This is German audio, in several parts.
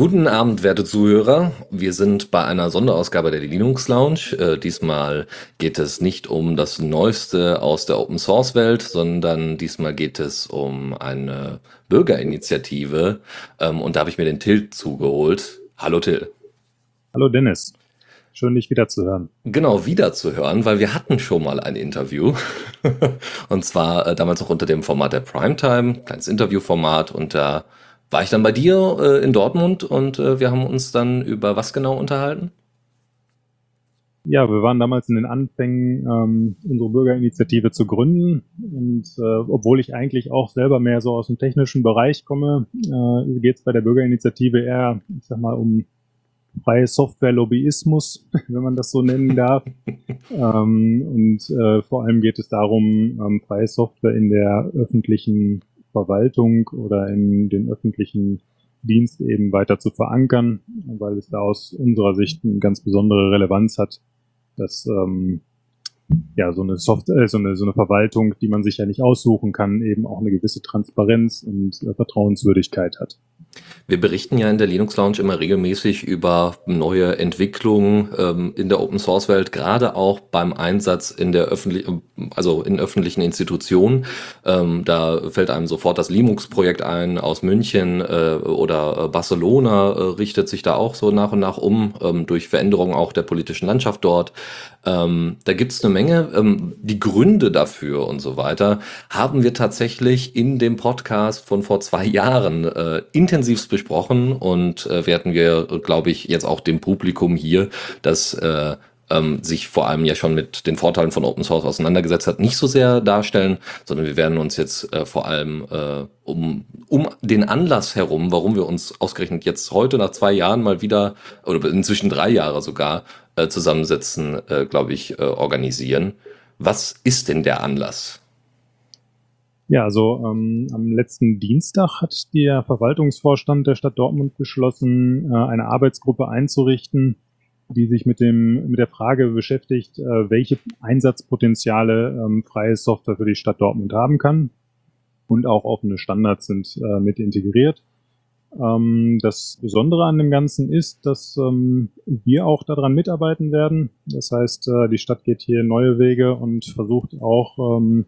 Guten Abend, werte Zuhörer. Wir sind bei einer Sonderausgabe der Linux Lounge. Äh, diesmal geht es nicht um das Neueste aus der Open Source Welt, sondern diesmal geht es um eine Bürgerinitiative. Ähm, und da habe ich mir den Till zugeholt. Hallo Till. Hallo Dennis. Schön, dich wiederzuhören. Genau, wiederzuhören, weil wir hatten schon mal ein Interview. und zwar äh, damals noch unter dem Format der Primetime, kleines Interviewformat. Und da war ich dann bei dir äh, in Dortmund und äh, wir haben uns dann über was genau unterhalten? Ja, wir waren damals in den Anfängen, ähm, unsere Bürgerinitiative zu gründen. Und äh, obwohl ich eigentlich auch selber mehr so aus dem technischen Bereich komme, äh, geht es bei der Bürgerinitiative eher, ich sag mal, um freie Software-Lobbyismus, wenn man das so nennen darf. ähm, und äh, vor allem geht es darum, ähm, freie Software in der öffentlichen Verwaltung oder in den öffentlichen Dienst eben weiter zu verankern, weil es da aus unserer Sicht eine ganz besondere Relevanz hat, dass ähm, ja so eine Software, äh, so eine so eine Verwaltung, die man sich ja nicht aussuchen kann, eben auch eine gewisse Transparenz und äh, Vertrauenswürdigkeit hat. Wir berichten ja in der Linux Lounge immer regelmäßig über neue Entwicklungen ähm, in der Open Source Welt, gerade auch beim Einsatz in der öffentlichen, also in öffentlichen Institutionen. Ähm, da fällt einem sofort das Linux-Projekt ein aus München äh, oder Barcelona äh, richtet sich da auch so nach und nach um ähm, durch Veränderungen auch der politischen Landschaft dort. Ähm, da gibt es eine Menge. Ähm, die Gründe dafür und so weiter haben wir tatsächlich in dem Podcast von vor zwei Jahren äh, intensivst besprochen und äh, werden wir, glaube ich, jetzt auch dem Publikum hier, das äh, ähm, sich vor allem ja schon mit den Vorteilen von Open Source auseinandergesetzt hat, nicht so sehr darstellen, sondern wir werden uns jetzt äh, vor allem äh, um, um den Anlass herum, warum wir uns ausgerechnet jetzt heute nach zwei Jahren mal wieder, oder inzwischen drei Jahre sogar, äh, zusammensetzen, äh, glaube ich, äh, organisieren. Was ist denn der Anlass? Ja, also ähm, am letzten Dienstag hat der Verwaltungsvorstand der Stadt Dortmund beschlossen, äh, eine Arbeitsgruppe einzurichten, die sich mit dem mit der Frage beschäftigt, äh, welche Einsatzpotenziale ähm, freie Software für die Stadt Dortmund haben kann und auch offene Standards sind äh, mit integriert. Ähm, das Besondere an dem Ganzen ist, dass ähm, wir auch daran mitarbeiten werden. Das heißt, äh, die Stadt geht hier neue Wege und versucht auch ähm,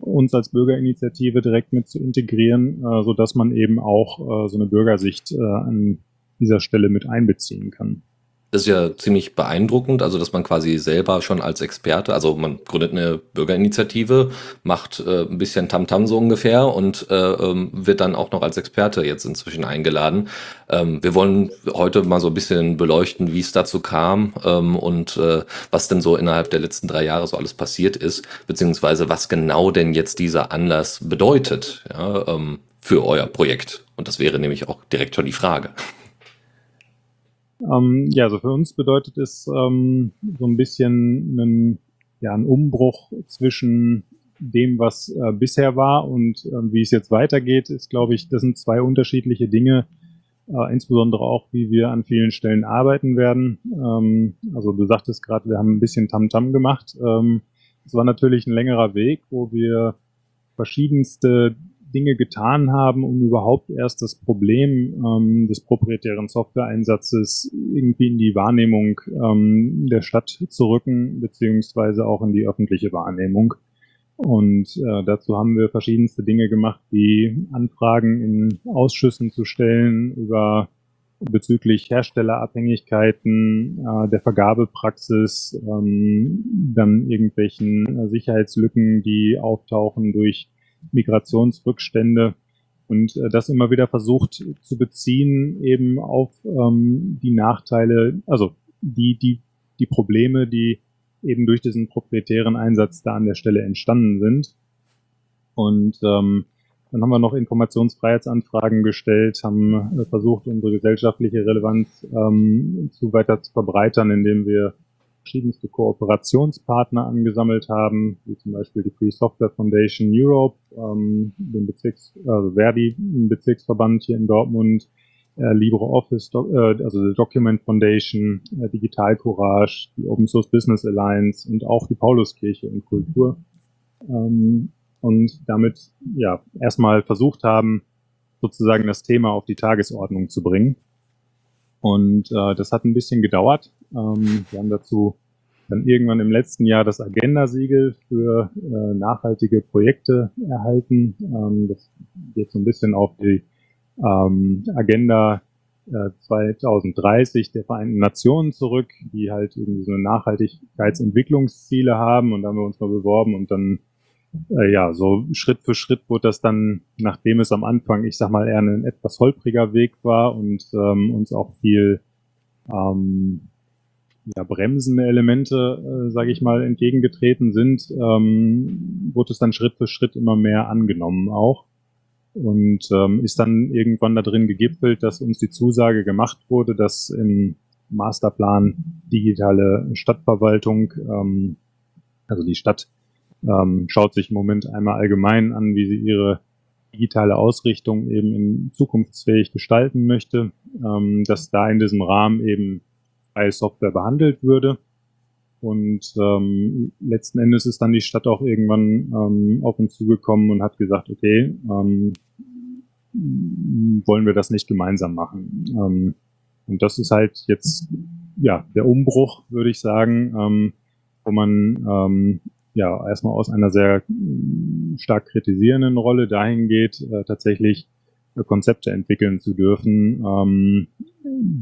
uns als Bürgerinitiative direkt mit zu integrieren, äh, so dass man eben auch äh, so eine Bürgersicht äh, an dieser Stelle mit einbeziehen kann. Das ist ja ziemlich beeindruckend, also dass man quasi selber schon als Experte, also man gründet eine Bürgerinitiative, macht äh, ein bisschen Tamtam so ungefähr und äh, ähm, wird dann auch noch als Experte jetzt inzwischen eingeladen. Ähm, wir wollen heute mal so ein bisschen beleuchten, wie es dazu kam ähm, und äh, was denn so innerhalb der letzten drei Jahre so alles passiert ist, beziehungsweise was genau denn jetzt dieser Anlass bedeutet ja, ähm, für euer Projekt. Und das wäre nämlich auch direkt schon die Frage. Ähm, ja, also für uns bedeutet es ähm, so ein bisschen einen, ja, ein Umbruch zwischen dem, was äh, bisher war und äh, wie es jetzt weitergeht, ist, glaube ich, das sind zwei unterschiedliche Dinge, äh, insbesondere auch, wie wir an vielen Stellen arbeiten werden. Ähm, also du sagtest gerade, wir haben ein bisschen Tamtam -Tam gemacht. Ähm, es war natürlich ein längerer Weg, wo wir verschiedenste Dinge getan haben, um überhaupt erst das Problem ähm, des proprietären Software-Einsatzes irgendwie in die Wahrnehmung ähm, der Stadt zu rücken, beziehungsweise auch in die öffentliche Wahrnehmung. Und äh, dazu haben wir verschiedenste Dinge gemacht, wie Anfragen in Ausschüssen zu stellen über bezüglich Herstellerabhängigkeiten, äh, der Vergabepraxis, ähm, dann irgendwelchen Sicherheitslücken, die auftauchen durch Migrationsrückstände und äh, das immer wieder versucht zu beziehen eben auf ähm, die Nachteile, also die, die, die Probleme, die eben durch diesen proprietären Einsatz da an der Stelle entstanden sind. Und ähm, dann haben wir noch Informationsfreiheitsanfragen gestellt, haben äh, versucht, unsere gesellschaftliche Relevanz ähm, zu weiter zu verbreitern, indem wir verschiedenste Kooperationspartner angesammelt haben, wie zum Beispiel die Free Software Foundation Europe, ähm, den Bezirks, also Verdi, den Bezirksverband hier in Dortmund, äh, LibreOffice, äh, also die Document Foundation, äh, Digital Courage, die Open Source Business Alliance und auch die Pauluskirche und Kultur. Ähm, und damit ja erstmal versucht haben, sozusagen das Thema auf die Tagesordnung zu bringen. Und äh, das hat ein bisschen gedauert. Ähm, wir haben dazu dann irgendwann im letzten Jahr das Agenda-Siegel für äh, nachhaltige Projekte erhalten. Ähm, das geht so ein bisschen auf die ähm, Agenda äh, 2030 der Vereinten Nationen zurück, die halt irgendwie so Nachhaltigkeitsentwicklungsziele haben und da haben wir uns mal beworben und dann äh, ja, so Schritt für Schritt wurde das dann, nachdem es am Anfang, ich sag mal, eher ein etwas holpriger Weg war und ähm, uns auch viel ähm, ja, bremsende Elemente, äh, sage ich mal, entgegengetreten sind, ähm, wurde es dann Schritt für Schritt immer mehr angenommen auch. Und ähm, ist dann irgendwann da drin gegipfelt, dass uns die Zusage gemacht wurde, dass im Masterplan digitale Stadtverwaltung, ähm, also die Stadt ähm, schaut sich im Moment einmal allgemein an, wie sie ihre digitale Ausrichtung eben in zukunftsfähig gestalten möchte, ähm, dass da in diesem Rahmen eben freie Software behandelt würde. Und ähm, letzten Endes ist dann die Stadt auch irgendwann ähm, auf uns zugekommen und hat gesagt, okay, ähm, wollen wir das nicht gemeinsam machen. Ähm, und das ist halt jetzt ja der Umbruch, würde ich sagen, ähm, wo man ähm, ja erstmal aus einer sehr mm, stark kritisierenden Rolle dahin geht, äh, tatsächlich äh, Konzepte entwickeln zu dürfen, ähm,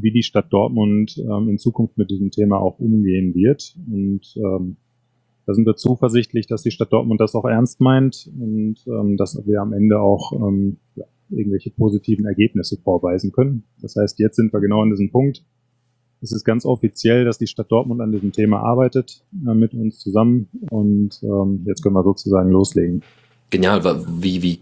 wie die Stadt Dortmund ähm, in Zukunft mit diesem Thema auch umgehen wird. Und ähm, da sind wir zuversichtlich, dass die Stadt Dortmund das auch ernst meint und ähm, dass wir am Ende auch ähm, ja, irgendwelche positiven Ergebnisse vorweisen können. Das heißt, jetzt sind wir genau an diesem Punkt, es ist ganz offiziell, dass die Stadt Dortmund an diesem Thema arbeitet, äh, mit uns zusammen. Und ähm, jetzt können wir sozusagen loslegen. Genial, wie, wie,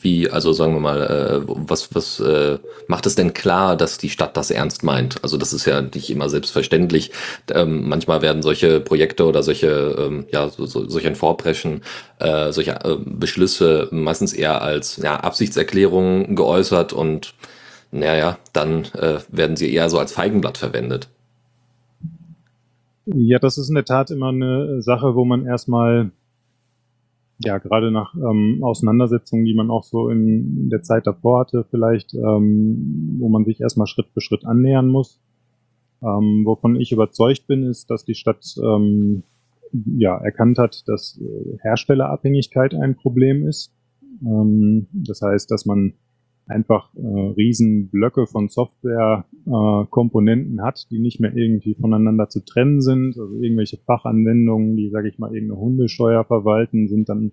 wie, also sagen wir mal, äh, was, was äh, macht es denn klar, dass die Stadt das ernst meint? Also das ist ja nicht immer selbstverständlich. Ähm, manchmal werden solche Projekte oder solche, ähm, ja, so, so, solch Vorpreschen, äh, solche äh, Beschlüsse meistens eher als ja, Absichtserklärungen geäußert und naja, dann äh, werden sie eher so als Feigenblatt verwendet. Ja, das ist in der Tat immer eine Sache, wo man erstmal, ja, gerade nach ähm, Auseinandersetzungen, die man auch so in der Zeit davor hatte, vielleicht, ähm, wo man sich erstmal Schritt für Schritt annähern muss. Ähm, wovon ich überzeugt bin, ist, dass die Stadt ähm, ja, erkannt hat, dass äh, Herstellerabhängigkeit ein Problem ist. Ähm, das heißt, dass man einfach äh, riesen Blöcke von Software-Komponenten äh, hat, die nicht mehr irgendwie voneinander zu trennen sind. Also irgendwelche Fachanwendungen, die, sage ich mal, irgendeine Hundesteuer verwalten, sind dann,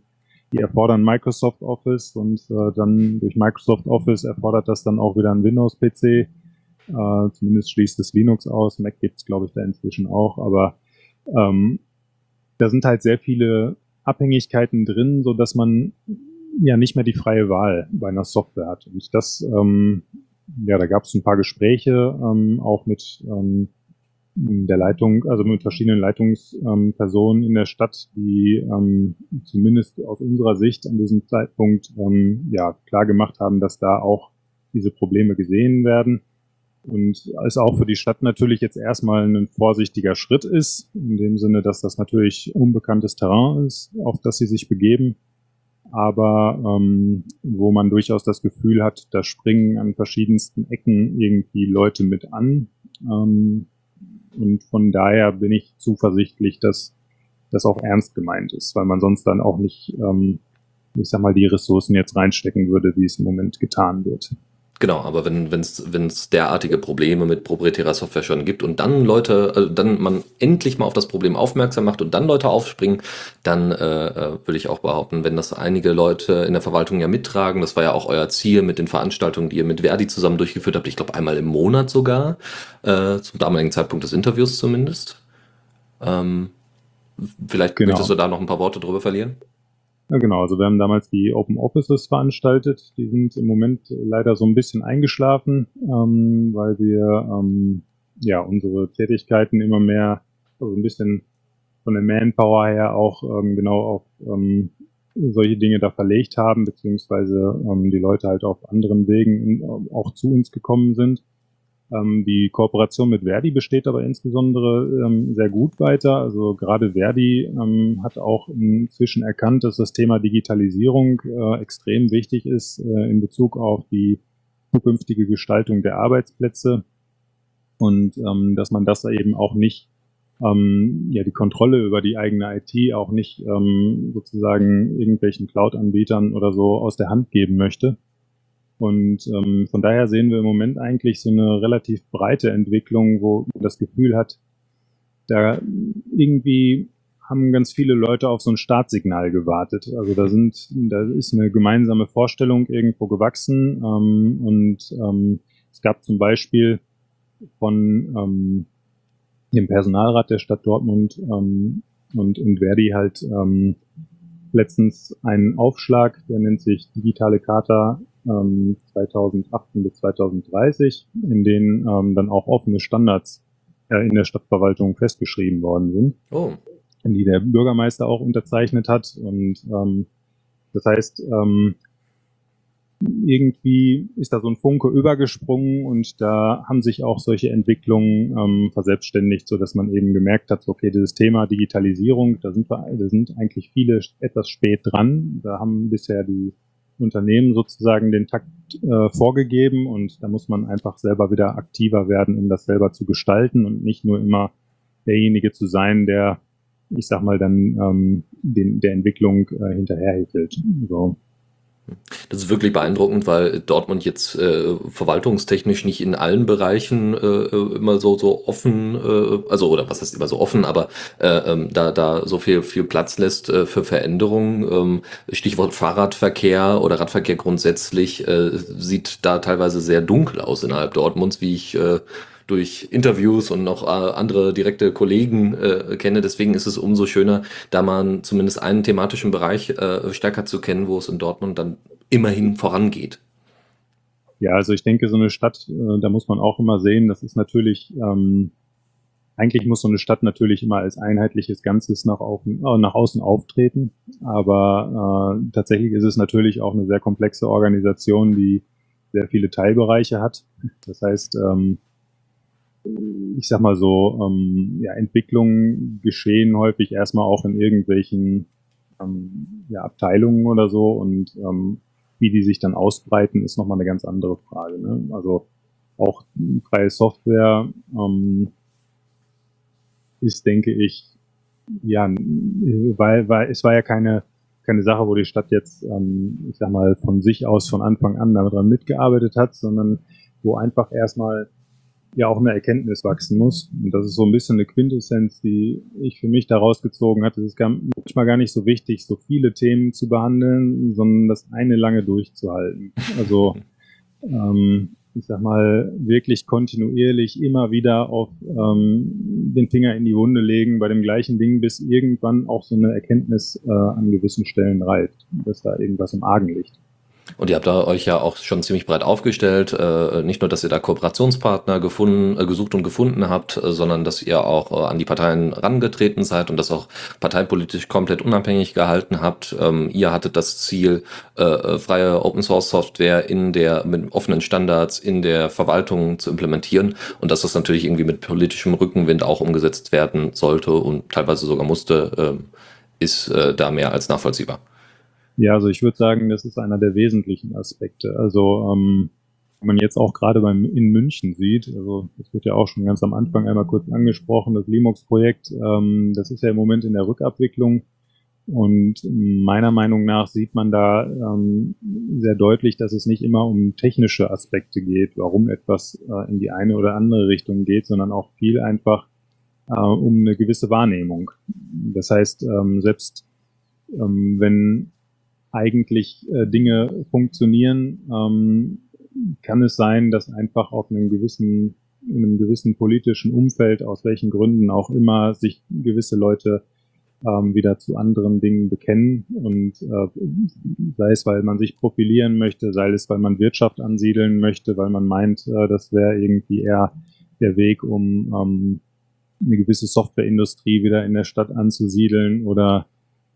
die erfordern Microsoft Office und äh, dann durch Microsoft Office erfordert das dann auch wieder ein Windows-PC. Äh, zumindest schließt es Linux aus. Mac gibt's glaube ich, da inzwischen auch. Aber ähm, da sind halt sehr viele Abhängigkeiten drin, so dass man ja nicht mehr die freie Wahl bei einer Software hat. Und das, ähm, ja, da gab es ein paar Gespräche, ähm, auch mit ähm, der Leitung, also mit verschiedenen Leitungspersonen ähm, in der Stadt, die ähm, zumindest aus unserer Sicht an diesem Zeitpunkt ähm, ja klar gemacht haben, dass da auch diese Probleme gesehen werden. Und es auch für die Stadt natürlich jetzt erstmal ein vorsichtiger Schritt ist, in dem Sinne, dass das natürlich unbekanntes Terrain ist, auf das sie sich begeben aber ähm, wo man durchaus das Gefühl hat, da springen an verschiedensten Ecken irgendwie Leute mit an. Ähm, und von daher bin ich zuversichtlich, dass das auch ernst gemeint ist, weil man sonst dann auch nicht, ähm, ich sag mal, die Ressourcen jetzt reinstecken würde, wie es im Moment getan wird. Genau, aber wenn es wenn es derartige Probleme mit proprietärer Software schon gibt und dann Leute, also dann man endlich mal auf das Problem aufmerksam macht und dann Leute aufspringen, dann äh, äh, würde ich auch behaupten, wenn das einige Leute in der Verwaltung ja mittragen, das war ja auch euer Ziel mit den Veranstaltungen, die ihr mit Verdi zusammen durchgeführt habt, ich glaube einmal im Monat sogar, äh, zum damaligen Zeitpunkt des Interviews zumindest. Ähm, vielleicht genau. möchtest du da noch ein paar Worte drüber verlieren? Ja, genau. Also wir haben damals die Open Offices veranstaltet. Die sind im Moment leider so ein bisschen eingeschlafen, ähm, weil wir ähm, ja unsere Tätigkeiten immer mehr, also ein bisschen von der Manpower her auch ähm, genau auf ähm, solche Dinge da verlegt haben, beziehungsweise ähm, die Leute halt auf anderen Wegen in, auch zu uns gekommen sind. Ähm, die Kooperation mit Verdi besteht aber insbesondere ähm, sehr gut weiter. Also gerade Verdi ähm, hat auch inzwischen erkannt, dass das Thema Digitalisierung äh, extrem wichtig ist äh, in Bezug auf die zukünftige Gestaltung der Arbeitsplätze und ähm, dass man das eben auch nicht ähm, ja die Kontrolle über die eigene IT auch nicht ähm, sozusagen irgendwelchen Cloud-Anbietern oder so aus der Hand geben möchte. Und ähm, von daher sehen wir im Moment eigentlich so eine relativ breite Entwicklung, wo man das Gefühl hat, da irgendwie haben ganz viele Leute auf so ein Startsignal gewartet. Also da sind, da ist eine gemeinsame Vorstellung irgendwo gewachsen ähm, und ähm, es gab zum Beispiel von ähm, dem Personalrat der Stadt Dortmund ähm, und, und Verdi halt ähm, letztens einen Aufschlag, der nennt sich Digitale Charta ähm, 2018 bis 2030, in denen ähm, dann auch offene Standards äh, in der Stadtverwaltung festgeschrieben worden sind, oh. die der Bürgermeister auch unterzeichnet hat. Und ähm, das heißt, ähm, irgendwie ist da so ein Funke übergesprungen und da haben sich auch solche Entwicklungen ähm, verselbstständigt, so dass man eben gemerkt hat, okay, dieses Thema Digitalisierung, da sind wir, da sind eigentlich viele etwas spät dran. Da haben bisher die Unternehmen sozusagen den Takt äh, vorgegeben und da muss man einfach selber wieder aktiver werden, um das selber zu gestalten und nicht nur immer derjenige zu sein, der, ich sag mal, dann ähm, den, der Entwicklung äh, hinterherhickelt. So. Das ist wirklich beeindruckend, weil Dortmund jetzt äh, verwaltungstechnisch nicht in allen Bereichen äh, äh, immer so so offen, äh, also oder was heißt immer so offen, aber äh, ähm, da da so viel viel Platz lässt äh, für Veränderungen. Ähm, Stichwort Fahrradverkehr oder Radverkehr grundsätzlich äh, sieht da teilweise sehr dunkel aus innerhalb Dortmunds, wie ich äh, durch Interviews und noch äh, andere direkte Kollegen äh, kenne. Deswegen ist es umso schöner, da man zumindest einen thematischen Bereich äh, stärker zu kennen, wo es in Dortmund dann immerhin vorangeht. Ja, also ich denke, so eine Stadt, äh, da muss man auch immer sehen, das ist natürlich, ähm, eigentlich muss so eine Stadt natürlich immer als einheitliches Ganzes nach, auf, äh, nach außen auftreten. Aber äh, tatsächlich ist es natürlich auch eine sehr komplexe Organisation, die sehr viele Teilbereiche hat. Das heißt, ähm, ich sag mal so, ähm, ja, Entwicklungen geschehen häufig erstmal auch in irgendwelchen ähm, ja, Abteilungen oder so und ähm, wie die sich dann ausbreiten, ist nochmal eine ganz andere Frage. Ne? Also auch freie Software ähm, ist, denke ich, ja, weil, weil es war ja keine, keine Sache, wo die Stadt jetzt, ähm, ich sag mal, von sich aus von Anfang an daran mitgearbeitet hat, sondern wo einfach erstmal ja auch eine Erkenntnis wachsen muss. Und das ist so ein bisschen eine Quintessenz, die ich für mich daraus gezogen hatte. Es ist manchmal gar nicht so wichtig, so viele Themen zu behandeln, sondern das eine lange durchzuhalten. Also ähm, ich sag mal, wirklich kontinuierlich immer wieder auf ähm, den Finger in die Wunde legen bei dem gleichen Ding, bis irgendwann auch so eine Erkenntnis äh, an gewissen Stellen reift, dass da irgendwas im Argen liegt. Und ihr habt da euch ja auch schon ziemlich breit aufgestellt. Äh, nicht nur, dass ihr da Kooperationspartner gefunden, äh, gesucht und gefunden habt, äh, sondern dass ihr auch äh, an die Parteien rangetreten seid und das auch parteipolitisch komplett unabhängig gehalten habt. Ähm, ihr hattet das Ziel, äh, freie Open Source Software in der mit offenen Standards in der Verwaltung zu implementieren und dass das natürlich irgendwie mit politischem Rückenwind auch umgesetzt werden sollte und teilweise sogar musste, ähm, ist da mehr als nachvollziehbar. Ja, also ich würde sagen, das ist einer der wesentlichen Aspekte. Also ähm, wenn man jetzt auch gerade beim in München sieht, also das wird ja auch schon ganz am Anfang einmal kurz angesprochen, das Linux-Projekt, ähm, das ist ja im Moment in der Rückabwicklung. Und meiner Meinung nach sieht man da ähm, sehr deutlich, dass es nicht immer um technische Aspekte geht, warum etwas äh, in die eine oder andere Richtung geht, sondern auch viel einfach äh, um eine gewisse Wahrnehmung. Das heißt, ähm, selbst ähm, wenn eigentlich äh, Dinge funktionieren, ähm, kann es sein, dass einfach auf einem gewissen, in einem gewissen politischen Umfeld, aus welchen Gründen auch immer, sich gewisse Leute ähm, wieder zu anderen Dingen bekennen und äh, sei es, weil man sich profilieren möchte, sei es, weil man Wirtschaft ansiedeln möchte, weil man meint, äh, das wäre irgendwie eher der Weg, um ähm, eine gewisse Softwareindustrie wieder in der Stadt anzusiedeln oder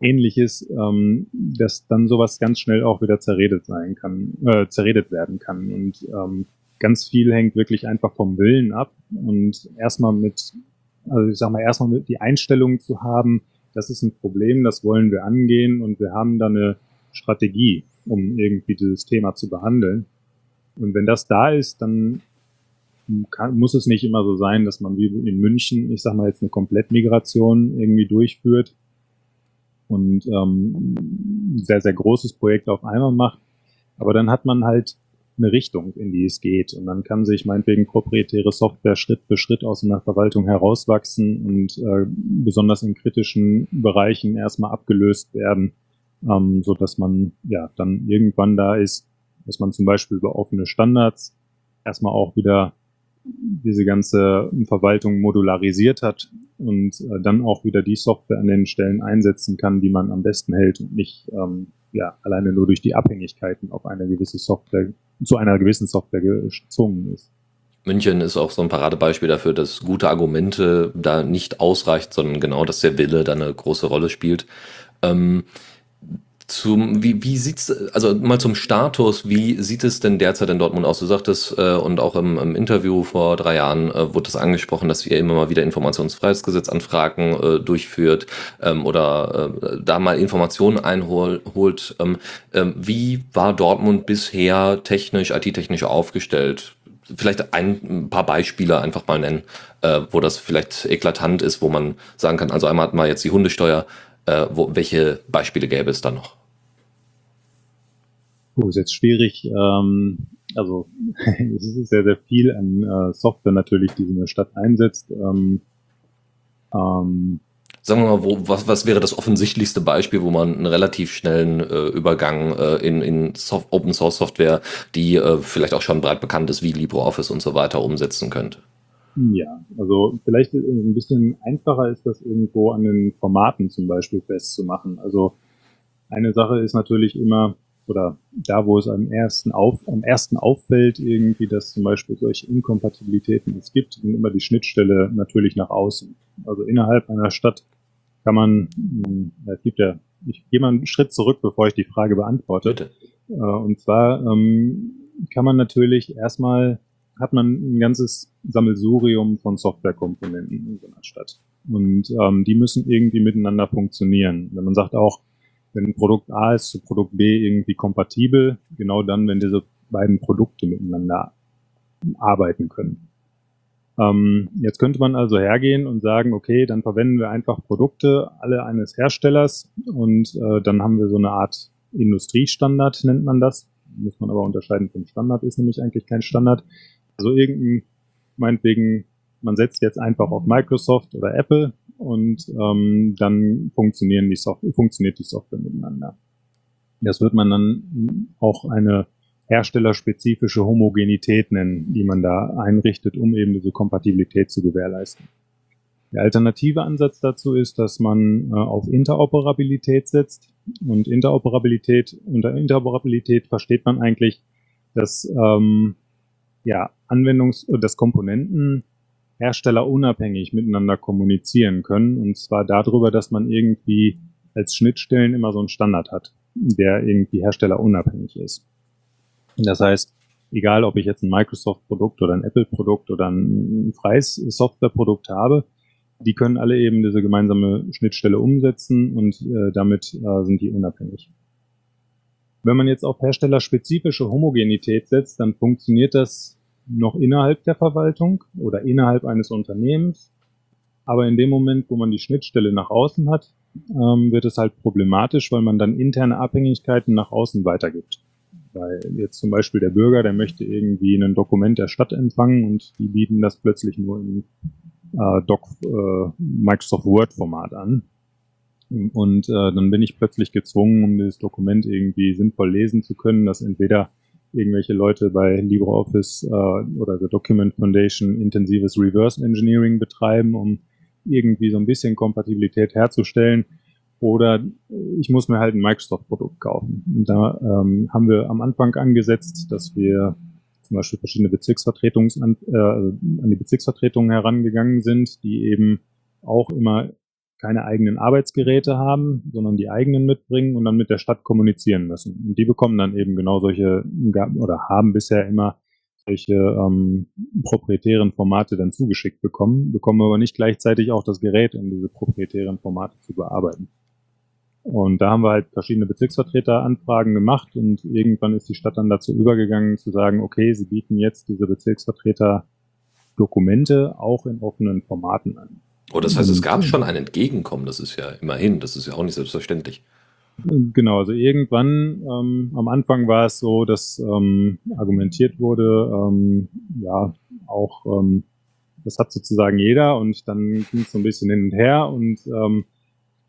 ähnliches, ähm, dass dann sowas ganz schnell auch wieder zerredet sein kann, äh, zerredet werden kann. Und ähm, ganz viel hängt wirklich einfach vom Willen ab. Und erstmal mit, also ich sag mal, erstmal mit die Einstellung zu haben, das ist ein Problem, das wollen wir angehen und wir haben da eine Strategie, um irgendwie dieses Thema zu behandeln. Und wenn das da ist, dann kann, muss es nicht immer so sein, dass man wie in München, ich sag mal jetzt eine Komplettmigration irgendwie durchführt und ähm, sehr, sehr großes Projekt auf einmal macht. Aber dann hat man halt eine Richtung, in die es geht. Und dann kann sich meinetwegen proprietäre Software Schritt für Schritt aus einer Verwaltung herauswachsen und äh, besonders in kritischen Bereichen erstmal abgelöst werden, ähm, so dass man ja dann irgendwann da ist, dass man zum Beispiel über offene Standards erstmal auch wieder diese ganze Verwaltung modularisiert hat und äh, dann auch wieder die Software an den Stellen einsetzen kann, die man am besten hält und nicht ähm, ja, alleine nur durch die Abhängigkeiten auf eine gewisse Software, zu einer gewissen Software gezwungen ist. München ist auch so ein Paradebeispiel dafür, dass gute Argumente da nicht ausreicht, sondern genau, dass der Wille da eine große Rolle spielt. Ähm, zum, wie, wie sieht's, also mal zum Status, wie sieht es denn derzeit in Dortmund aus? Du sagtest, äh, und auch im, im Interview vor drei Jahren äh, wurde es angesprochen, dass ihr immer mal wieder Informationsfreiheitsgesetzanfragen äh, durchführt ähm, oder äh, da mal Informationen einholt. Ähm, ähm, wie war Dortmund bisher technisch, IT-technisch aufgestellt? Vielleicht ein, ein paar Beispiele einfach mal nennen, äh, wo das vielleicht eklatant ist, wo man sagen kann, also einmal hat man jetzt die Hundesteuer, äh, wo, welche Beispiele gäbe es da noch? Oh, ist jetzt schwierig. Ähm, also es ist sehr, sehr viel an äh, Software natürlich, die in der Stadt einsetzt. Ähm, ähm, Sagen wir mal, wo, was, was wäre das offensichtlichste Beispiel, wo man einen relativ schnellen äh, Übergang äh, in, in Soft Open Source Software, die äh, vielleicht auch schon breit bekannt ist, wie LibreOffice und so weiter, umsetzen könnte? Ja, also vielleicht ein bisschen einfacher ist das irgendwo an den Formaten zum Beispiel festzumachen. Also eine Sache ist natürlich immer, oder da, wo es am ersten, auf, am ersten auffällt, irgendwie, dass zum Beispiel solche Inkompatibilitäten es gibt, sind immer die Schnittstelle natürlich nach außen. Also innerhalb einer Stadt kann man, hm, es gibt ja, ich gehe mal einen Schritt zurück, bevor ich die Frage beantworte. Bitte. Äh, und zwar ähm, kann man natürlich erstmal hat man ein ganzes Sammelsurium von Softwarekomponenten in so einer Stadt. Und ähm, die müssen irgendwie miteinander funktionieren. Wenn man sagt auch, wenn Produkt A ist zu Produkt B irgendwie kompatibel, genau dann, wenn diese beiden Produkte miteinander arbeiten können. Ähm, jetzt könnte man also hergehen und sagen, okay, dann verwenden wir einfach Produkte alle eines Herstellers und äh, dann haben wir so eine Art Industriestandard, nennt man das. Muss man aber unterscheiden vom Standard, ist nämlich eigentlich kein Standard. Also irgendein, meinetwegen, man setzt jetzt einfach auf Microsoft oder Apple und ähm, dann funktionieren die Software, funktioniert die Software miteinander. Das wird man dann auch eine herstellerspezifische Homogenität nennen, die man da einrichtet, um eben diese Kompatibilität zu gewährleisten. Der alternative Ansatz dazu ist, dass man äh, auf Interoperabilität setzt. Und Interoperabilität, unter Interoperabilität versteht man eigentlich, dass ähm, ja, Anwendungs- dass Komponenten Hersteller unabhängig miteinander kommunizieren können. Und zwar darüber, dass man irgendwie als Schnittstellen immer so einen Standard hat, der irgendwie Hersteller unabhängig ist. Das heißt, egal ob ich jetzt ein Microsoft-Produkt oder ein Apple-Produkt oder ein freies Software-Produkt habe, die können alle eben diese gemeinsame Schnittstelle umsetzen und äh, damit äh, sind die unabhängig. Wenn man jetzt auf herstellerspezifische Homogenität setzt, dann funktioniert das noch innerhalb der Verwaltung oder innerhalb eines Unternehmens. Aber in dem Moment, wo man die Schnittstelle nach außen hat, ähm, wird es halt problematisch, weil man dann interne Abhängigkeiten nach außen weitergibt. Weil jetzt zum Beispiel der Bürger, der möchte irgendwie ein Dokument der Stadt empfangen und die bieten das plötzlich nur im äh, Doc, äh, Microsoft Word Format an. Und äh, dann bin ich plötzlich gezwungen, um dieses Dokument irgendwie sinnvoll lesen zu können, dass entweder irgendwelche Leute bei LibreOffice äh, oder der Document Foundation intensives Reverse Engineering betreiben, um irgendwie so ein bisschen Kompatibilität herzustellen. Oder ich muss mir halt ein Microsoft-Produkt kaufen. Und da ähm, haben wir am Anfang angesetzt, dass wir zum Beispiel verschiedene Bezirksvertretungs an, äh, an die Bezirksvertretungen herangegangen sind, die eben auch immer keine eigenen Arbeitsgeräte haben, sondern die eigenen mitbringen und dann mit der Stadt kommunizieren müssen. Und die bekommen dann eben genau solche oder haben bisher immer solche ähm, proprietären Formate dann zugeschickt bekommen, bekommen aber nicht gleichzeitig auch das Gerät, um diese proprietären Formate zu bearbeiten. Und da haben wir halt verschiedene Bezirksvertreteranfragen gemacht und irgendwann ist die Stadt dann dazu übergegangen zu sagen, okay, sie bieten jetzt diese Bezirksvertreter Dokumente auch in offenen Formaten an. Oh, das heißt, es gab schon ein Entgegenkommen, das ist ja immerhin, das ist ja auch nicht selbstverständlich. Genau, also irgendwann ähm, am Anfang war es so, dass ähm, argumentiert wurde, ähm, ja, auch ähm, das hat sozusagen jeder und dann ging es so ein bisschen hin und her und ähm,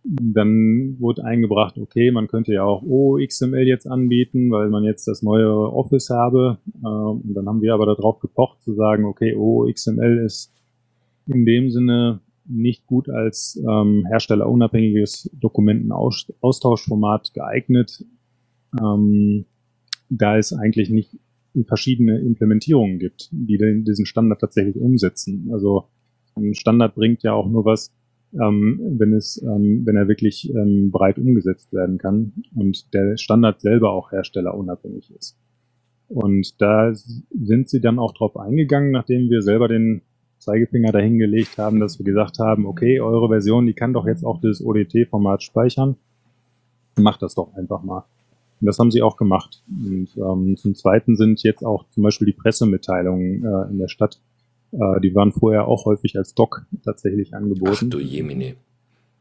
dann wurde eingebracht, okay, man könnte ja auch OXML jetzt anbieten, weil man jetzt das neue Office habe. Äh, und dann haben wir aber darauf gepocht zu sagen, okay, OXML ist in dem Sinne nicht gut als ähm, herstellerunabhängiges Dokumentenaustauschformat geeignet, ähm, da es eigentlich nicht verschiedene Implementierungen gibt, die diesen Standard tatsächlich umsetzen. Also ein Standard bringt ja auch nur was, ähm, wenn es, ähm, wenn er wirklich ähm, breit umgesetzt werden kann und der Standard selber auch herstellerunabhängig ist. Und da sind sie dann auch drauf eingegangen, nachdem wir selber den Zeigefinger dahingelegt haben, dass wir gesagt haben, okay, eure Version, die kann doch jetzt auch das ODT-Format speichern. Macht das doch einfach mal. Und das haben sie auch gemacht. Und ähm, zum Zweiten sind jetzt auch zum Beispiel die Pressemitteilungen äh, in der Stadt äh, die waren vorher auch häufig als Doc tatsächlich angeboten. Ach du Jemine.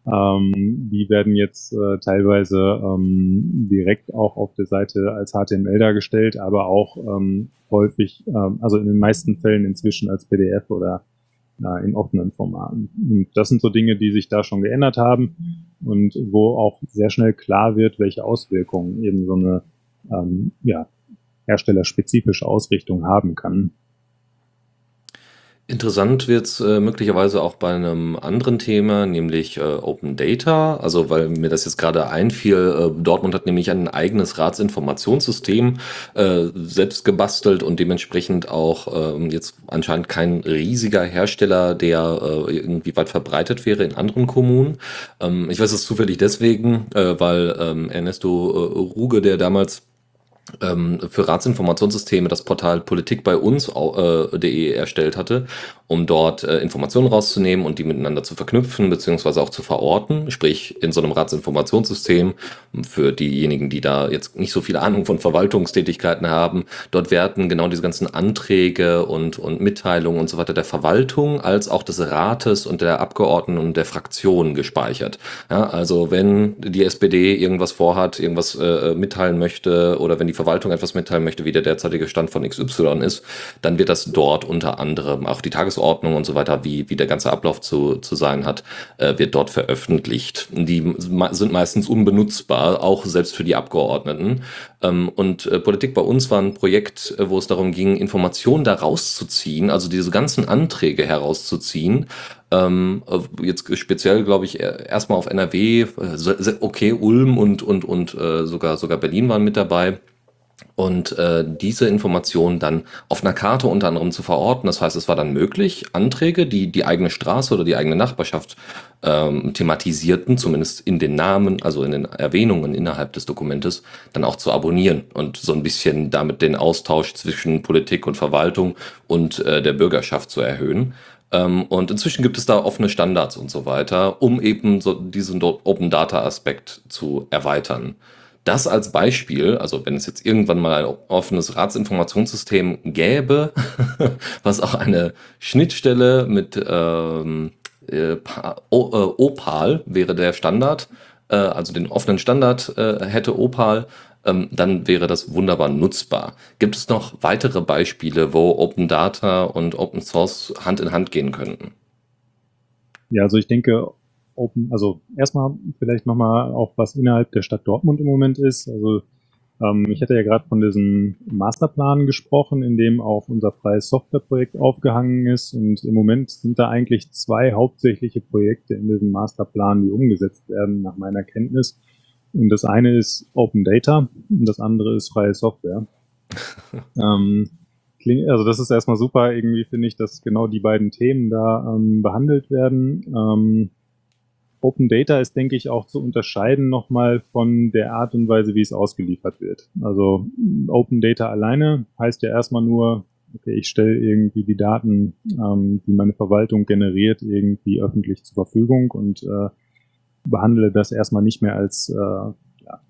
Ähm, die werden jetzt äh, teilweise ähm, direkt auch auf der Seite als HTML dargestellt, aber auch ähm, häufig, ähm, also in den meisten Fällen inzwischen als PDF oder äh, in offenen Formaten. Und das sind so Dinge, die sich da schon geändert haben und wo auch sehr schnell klar wird, welche Auswirkungen eben so eine ähm, ja, herstellerspezifische Ausrichtung haben kann. Interessant wird's äh, möglicherweise auch bei einem anderen Thema, nämlich äh, Open Data. Also weil mir das jetzt gerade einfiel, äh, Dortmund hat nämlich ein eigenes Ratsinformationssystem äh, selbst gebastelt und dementsprechend auch äh, jetzt anscheinend kein riesiger Hersteller, der äh, irgendwie weit verbreitet wäre in anderen Kommunen. Ähm, ich weiß es zufällig deswegen, äh, weil ähm, Ernesto äh, Ruge, der damals ähm, für Ratsinformationssysteme das Portal Politik bei uns.de äh, erstellt hatte um dort äh, Informationen rauszunehmen und die miteinander zu verknüpfen beziehungsweise auch zu verorten. Sprich, in so einem Ratsinformationssystem, für diejenigen, die da jetzt nicht so viel Ahnung von Verwaltungstätigkeiten haben, dort werden genau diese ganzen Anträge und, und Mitteilungen und so weiter der Verwaltung als auch des Rates und der Abgeordneten und der Fraktionen gespeichert. Ja, also wenn die SPD irgendwas vorhat, irgendwas äh, mitteilen möchte oder wenn die Verwaltung etwas mitteilen möchte, wie der derzeitige Stand von XY ist, dann wird das dort unter anderem auch die Tages Tagesordnung und so weiter, wie, wie der ganze Ablauf zu, zu sein hat, äh, wird dort veröffentlicht. Die sind meistens unbenutzbar, auch selbst für die Abgeordneten. Ähm, und äh, Politik bei uns war ein Projekt, äh, wo es darum ging, Informationen da rauszuziehen, also diese ganzen Anträge herauszuziehen. Ähm, äh, jetzt speziell, glaube ich, erstmal auf NRW, äh, okay, Ulm und, und, und sogar, sogar Berlin waren mit dabei und äh, diese Informationen dann auf einer Karte unter anderem zu verorten. Das heißt, es war dann möglich, Anträge, die die eigene Straße oder die eigene Nachbarschaft ähm, thematisierten, zumindest in den Namen, also in den Erwähnungen innerhalb des Dokumentes, dann auch zu abonnieren und so ein bisschen damit den Austausch zwischen Politik und Verwaltung und äh, der Bürgerschaft zu erhöhen. Ähm, und inzwischen gibt es da offene Standards und so weiter, um eben so diesen Open Data Aspekt zu erweitern. Das als Beispiel, also wenn es jetzt irgendwann mal ein offenes Ratsinformationssystem gäbe, was auch eine Schnittstelle mit ähm, äh, Opal wäre der Standard, äh, also den offenen Standard äh, hätte Opal, ähm, dann wäre das wunderbar nutzbar. Gibt es noch weitere Beispiele, wo Open Data und Open Source Hand in Hand gehen könnten? Ja, also ich denke, Open, also erstmal vielleicht nochmal auch, was innerhalb der Stadt Dortmund im Moment ist. Also ähm, ich hatte ja gerade von diesem Masterplan gesprochen, in dem auch unser freies Softwareprojekt aufgehangen ist. Und im Moment sind da eigentlich zwei hauptsächliche Projekte in diesem Masterplan, die umgesetzt werden, nach meiner Kenntnis. Und das eine ist Open Data und das andere ist freie Software. ähm, also das ist erstmal super, irgendwie finde ich, dass genau die beiden Themen da ähm, behandelt werden. Ähm, Open Data ist, denke ich, auch zu unterscheiden nochmal von der Art und Weise, wie es ausgeliefert wird. Also Open Data alleine heißt ja erstmal nur, okay, ich stelle irgendwie die Daten, ähm, die meine Verwaltung generiert, irgendwie öffentlich zur Verfügung und äh, behandle das erstmal nicht mehr als äh, ja,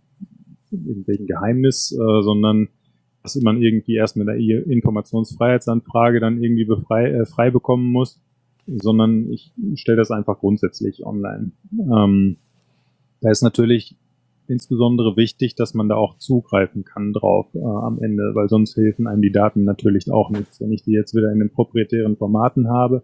irgendwelchen Geheimnis, äh, sondern dass man irgendwie erst mit einer Informationsfreiheitsanfrage dann irgendwie befrei, äh, frei bekommen muss, sondern ich stelle das einfach grundsätzlich online. Ähm, da ist natürlich insbesondere wichtig, dass man da auch zugreifen kann drauf äh, am Ende, weil sonst helfen einem die Daten natürlich auch nichts. Wenn ich die jetzt wieder in den proprietären Formaten habe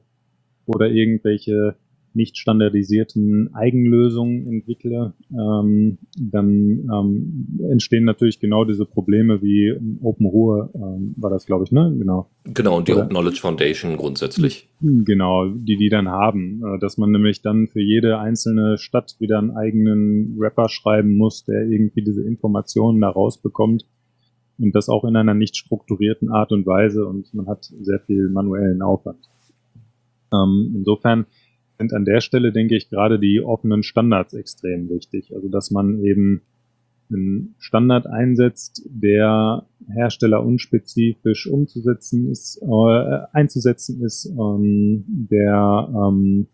oder irgendwelche nicht standardisierten Eigenlösungen entwickle, ähm, dann ähm, entstehen natürlich genau diese Probleme wie OpenRuhe ähm, war das, glaube ich, ne? Genau. Genau, und die Oder, Open Knowledge Foundation grundsätzlich. Genau, die die dann haben, äh, dass man nämlich dann für jede einzelne Stadt wieder einen eigenen Rapper schreiben muss, der irgendwie diese Informationen da rausbekommt und das auch in einer nicht strukturierten Art und Weise und man hat sehr viel manuellen Aufwand. Ähm, insofern sind an der Stelle, denke ich, gerade die offenen Standards extrem wichtig. Also, dass man eben einen Standard einsetzt, der herstellerunspezifisch umzusetzen ist, äh, einzusetzen ist, ähm, der ähm,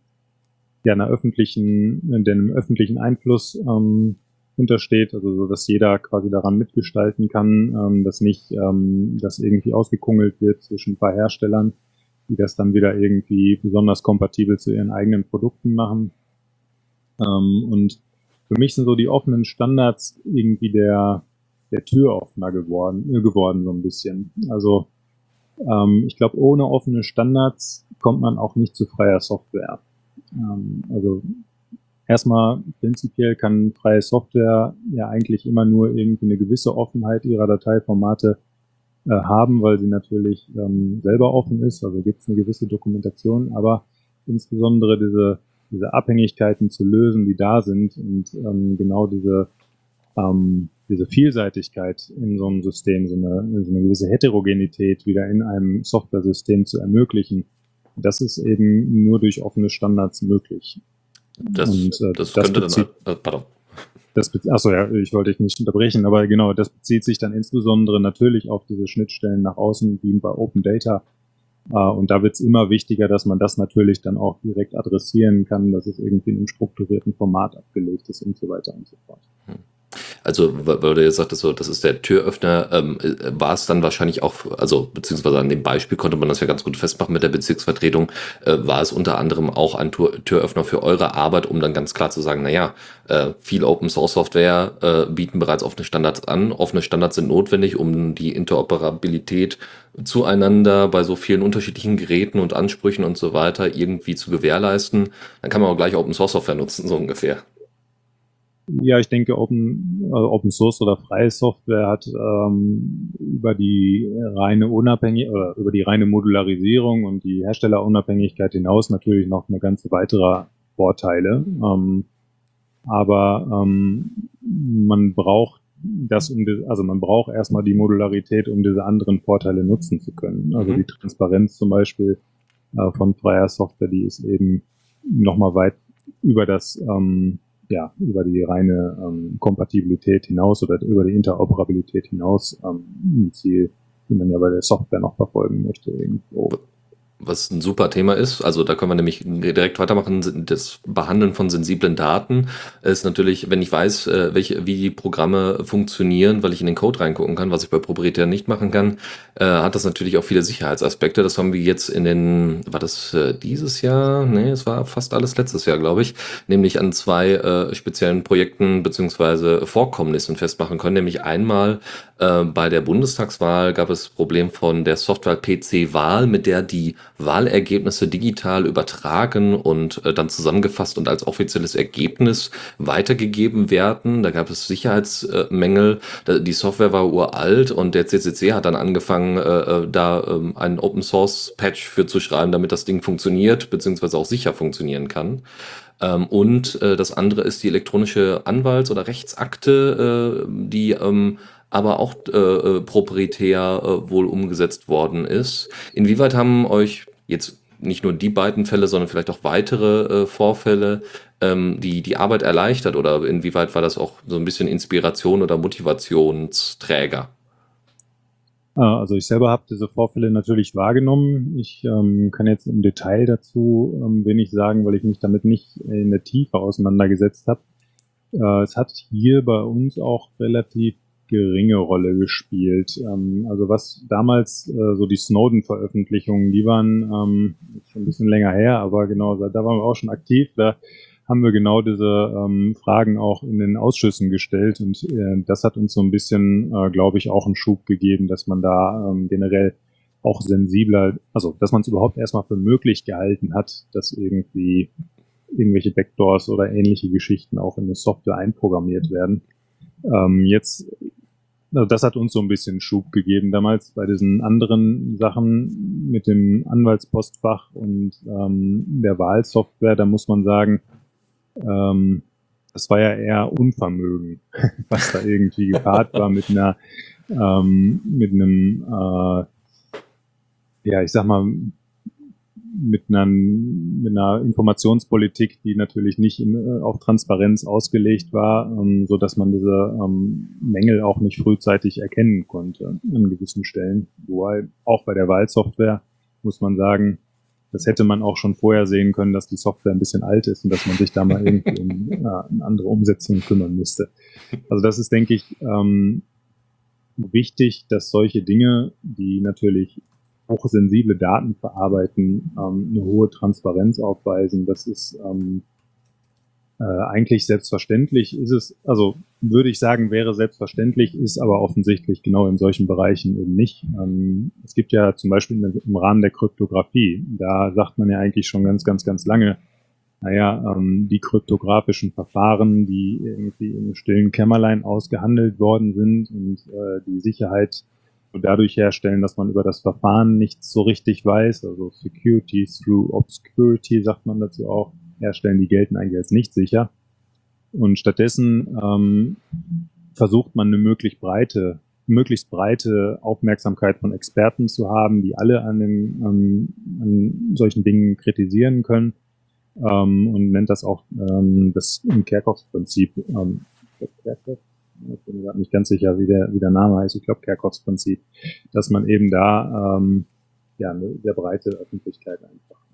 ja einer öffentlichen, der einem öffentlichen Einfluss ähm, untersteht, also so, dass jeder quasi daran mitgestalten kann, ähm, dass nicht, ähm, dass irgendwie ausgekungelt wird zwischen ein paar Herstellern die das dann wieder irgendwie besonders kompatibel zu ihren eigenen Produkten machen. Ähm, und für mich sind so die offenen Standards irgendwie der, der Türöffner geworden, äh, geworden so ein bisschen. Also ähm, ich glaube, ohne offene Standards kommt man auch nicht zu freier Software. Ähm, also erstmal prinzipiell kann freie Software ja eigentlich immer nur irgendwie eine gewisse Offenheit ihrer Dateiformate äh, haben, weil sie natürlich ähm, selber offen ist, also gibt es eine gewisse Dokumentation, aber insbesondere diese, diese Abhängigkeiten zu lösen, die da sind und ähm, genau diese, ähm, diese Vielseitigkeit in so einem System, so eine, so eine gewisse Heterogenität wieder in einem Software-System zu ermöglichen, das ist eben nur durch offene Standards möglich. Das, und, äh, das, das könnte dann, äh, pardon. Das, achso, ja, ich wollte dich nicht unterbrechen, aber genau, das bezieht sich dann insbesondere natürlich auf diese Schnittstellen nach außen, wie bei Open Data. Äh, und da wird es immer wichtiger, dass man das natürlich dann auch direkt adressieren kann, dass es irgendwie in einem strukturierten Format abgelegt ist und so weiter und so fort. Hm. Also, weil du jetzt sagtest, so, das ist der Türöffner, ähm, äh, war es dann wahrscheinlich auch, also beziehungsweise an dem Beispiel konnte man das ja ganz gut festmachen mit der Bezirksvertretung, äh, war es unter anderem auch ein Tür Türöffner für eure Arbeit, um dann ganz klar zu sagen, naja, äh, viel Open Source Software äh, bieten bereits offene Standards an. Offene Standards sind notwendig, um die Interoperabilität zueinander bei so vielen unterschiedlichen Geräten und Ansprüchen und so weiter irgendwie zu gewährleisten. Dann kann man auch gleich Open Source Software nutzen, so ungefähr. Ja, ich denke, Open, also Open Source oder freie Software hat ähm, über die reine Unabhängig oder über die reine Modularisierung und die Herstellerunabhängigkeit hinaus natürlich noch eine ganze weitere Vorteile. Ähm, aber ähm, man braucht das, um also man braucht erstmal die Modularität, um diese anderen Vorteile nutzen zu können. Also mhm. die Transparenz zum Beispiel äh, von freier Software, die ist eben nochmal weit über das ähm, ja, über die reine ähm, Kompatibilität hinaus oder über die Interoperabilität hinaus ähm, ein Ziel, die man ja bei der Software noch verfolgen möchte irgendwo was ein super Thema ist. Also da können wir nämlich direkt weitermachen. Das Behandeln von sensiblen Daten ist natürlich, wenn ich weiß, äh, welche, wie die Programme funktionieren, weil ich in den Code reingucken kann, was ich bei proprietär nicht machen kann, äh, hat das natürlich auch viele Sicherheitsaspekte. Das haben wir jetzt in den, war das äh, dieses Jahr? Nee, es war fast alles letztes Jahr, glaube ich, nämlich an zwei äh, speziellen Projekten beziehungsweise Vorkommnissen festmachen können. Nämlich einmal äh, bei der Bundestagswahl gab es das Problem von der Software PC Wahl, mit der die Wahlergebnisse digital übertragen und äh, dann zusammengefasst und als offizielles Ergebnis weitergegeben werden. Da gab es Sicherheitsmängel. Die Software war uralt und der CCC hat dann angefangen, äh, äh, da ähm, einen Open Source Patch für zu schreiben, damit das Ding funktioniert, beziehungsweise auch sicher funktionieren kann. Ähm, und äh, das andere ist die elektronische Anwalts- oder Rechtsakte, äh, die ähm, aber auch äh, äh, proprietär äh, wohl umgesetzt worden ist. Inwieweit haben euch jetzt nicht nur die beiden Fälle, sondern vielleicht auch weitere äh, Vorfälle ähm, die, die Arbeit erleichtert oder inwieweit war das auch so ein bisschen Inspiration oder Motivationsträger? Also ich selber habe diese Vorfälle natürlich wahrgenommen. Ich ähm, kann jetzt im Detail dazu ähm, wenig sagen, weil ich mich damit nicht in der Tiefe auseinandergesetzt habe. Äh, es hat hier bei uns auch relativ geringe Rolle gespielt. Ähm, also was damals äh, so die Snowden-Veröffentlichungen, die waren ähm, schon ein bisschen länger her, aber genau, da waren wir auch schon aktiv. Da haben wir genau diese ähm, Fragen auch in den Ausschüssen gestellt und äh, das hat uns so ein bisschen, äh, glaube ich, auch einen Schub gegeben, dass man da ähm, generell auch sensibler, also dass man es überhaupt erstmal für möglich gehalten hat, dass irgendwie irgendwelche Backdoors oder ähnliche Geschichten auch in eine Software einprogrammiert werden. Ähm, jetzt, also das hat uns so ein bisschen Schub gegeben. Damals bei diesen anderen Sachen mit dem Anwaltspostfach und ähm, der Wahlsoftware, da muss man sagen, ähm, das war ja eher Unvermögen, was da irgendwie gepaart war mit einer, ähm, mit einem, äh, ja, ich sag mal, mit einer, mit einer Informationspolitik, die natürlich nicht in, äh, auf Transparenz ausgelegt war, ähm, so dass man diese ähm, Mängel auch nicht frühzeitig erkennen konnte an gewissen Stellen. Wobei auch bei der Wahlsoftware muss man sagen, das hätte man auch schon vorher sehen können, dass die Software ein bisschen alt ist und dass man sich da mal irgendwie um eine andere Umsetzung kümmern müsste. Also das ist, denke ich, ähm, wichtig, dass solche Dinge, die natürlich hochsensible Daten verarbeiten, ähm, eine hohe Transparenz aufweisen. Das ist ähm, äh, eigentlich selbstverständlich ist es, also würde ich sagen, wäre selbstverständlich, ist aber offensichtlich genau in solchen Bereichen eben nicht. Ähm, es gibt ja zum Beispiel im Rahmen der Kryptographie, da sagt man ja eigentlich schon ganz, ganz, ganz lange, naja, ähm, die kryptografischen Verfahren, die irgendwie im stillen Kämmerlein ausgehandelt worden sind und äh, die Sicherheit dadurch herstellen, dass man über das Verfahren nichts so richtig weiß, also Security through Obscurity sagt man dazu auch, herstellen, die gelten eigentlich als nicht sicher. Und stattdessen ähm, versucht man eine möglichst breite, möglichst breite Aufmerksamkeit von Experten zu haben, die alle an, dem, ähm, an solchen Dingen kritisieren können ähm, und nennt das auch ähm, das Kerkhoffs-Prinzip. Ähm? Ich bin mir gerade nicht ganz sicher, wie der, wie der Name heißt. Ich glaube Kerkhoffs Prinzip, dass man eben da ähm, ja sehr breite Öffentlichkeit einfach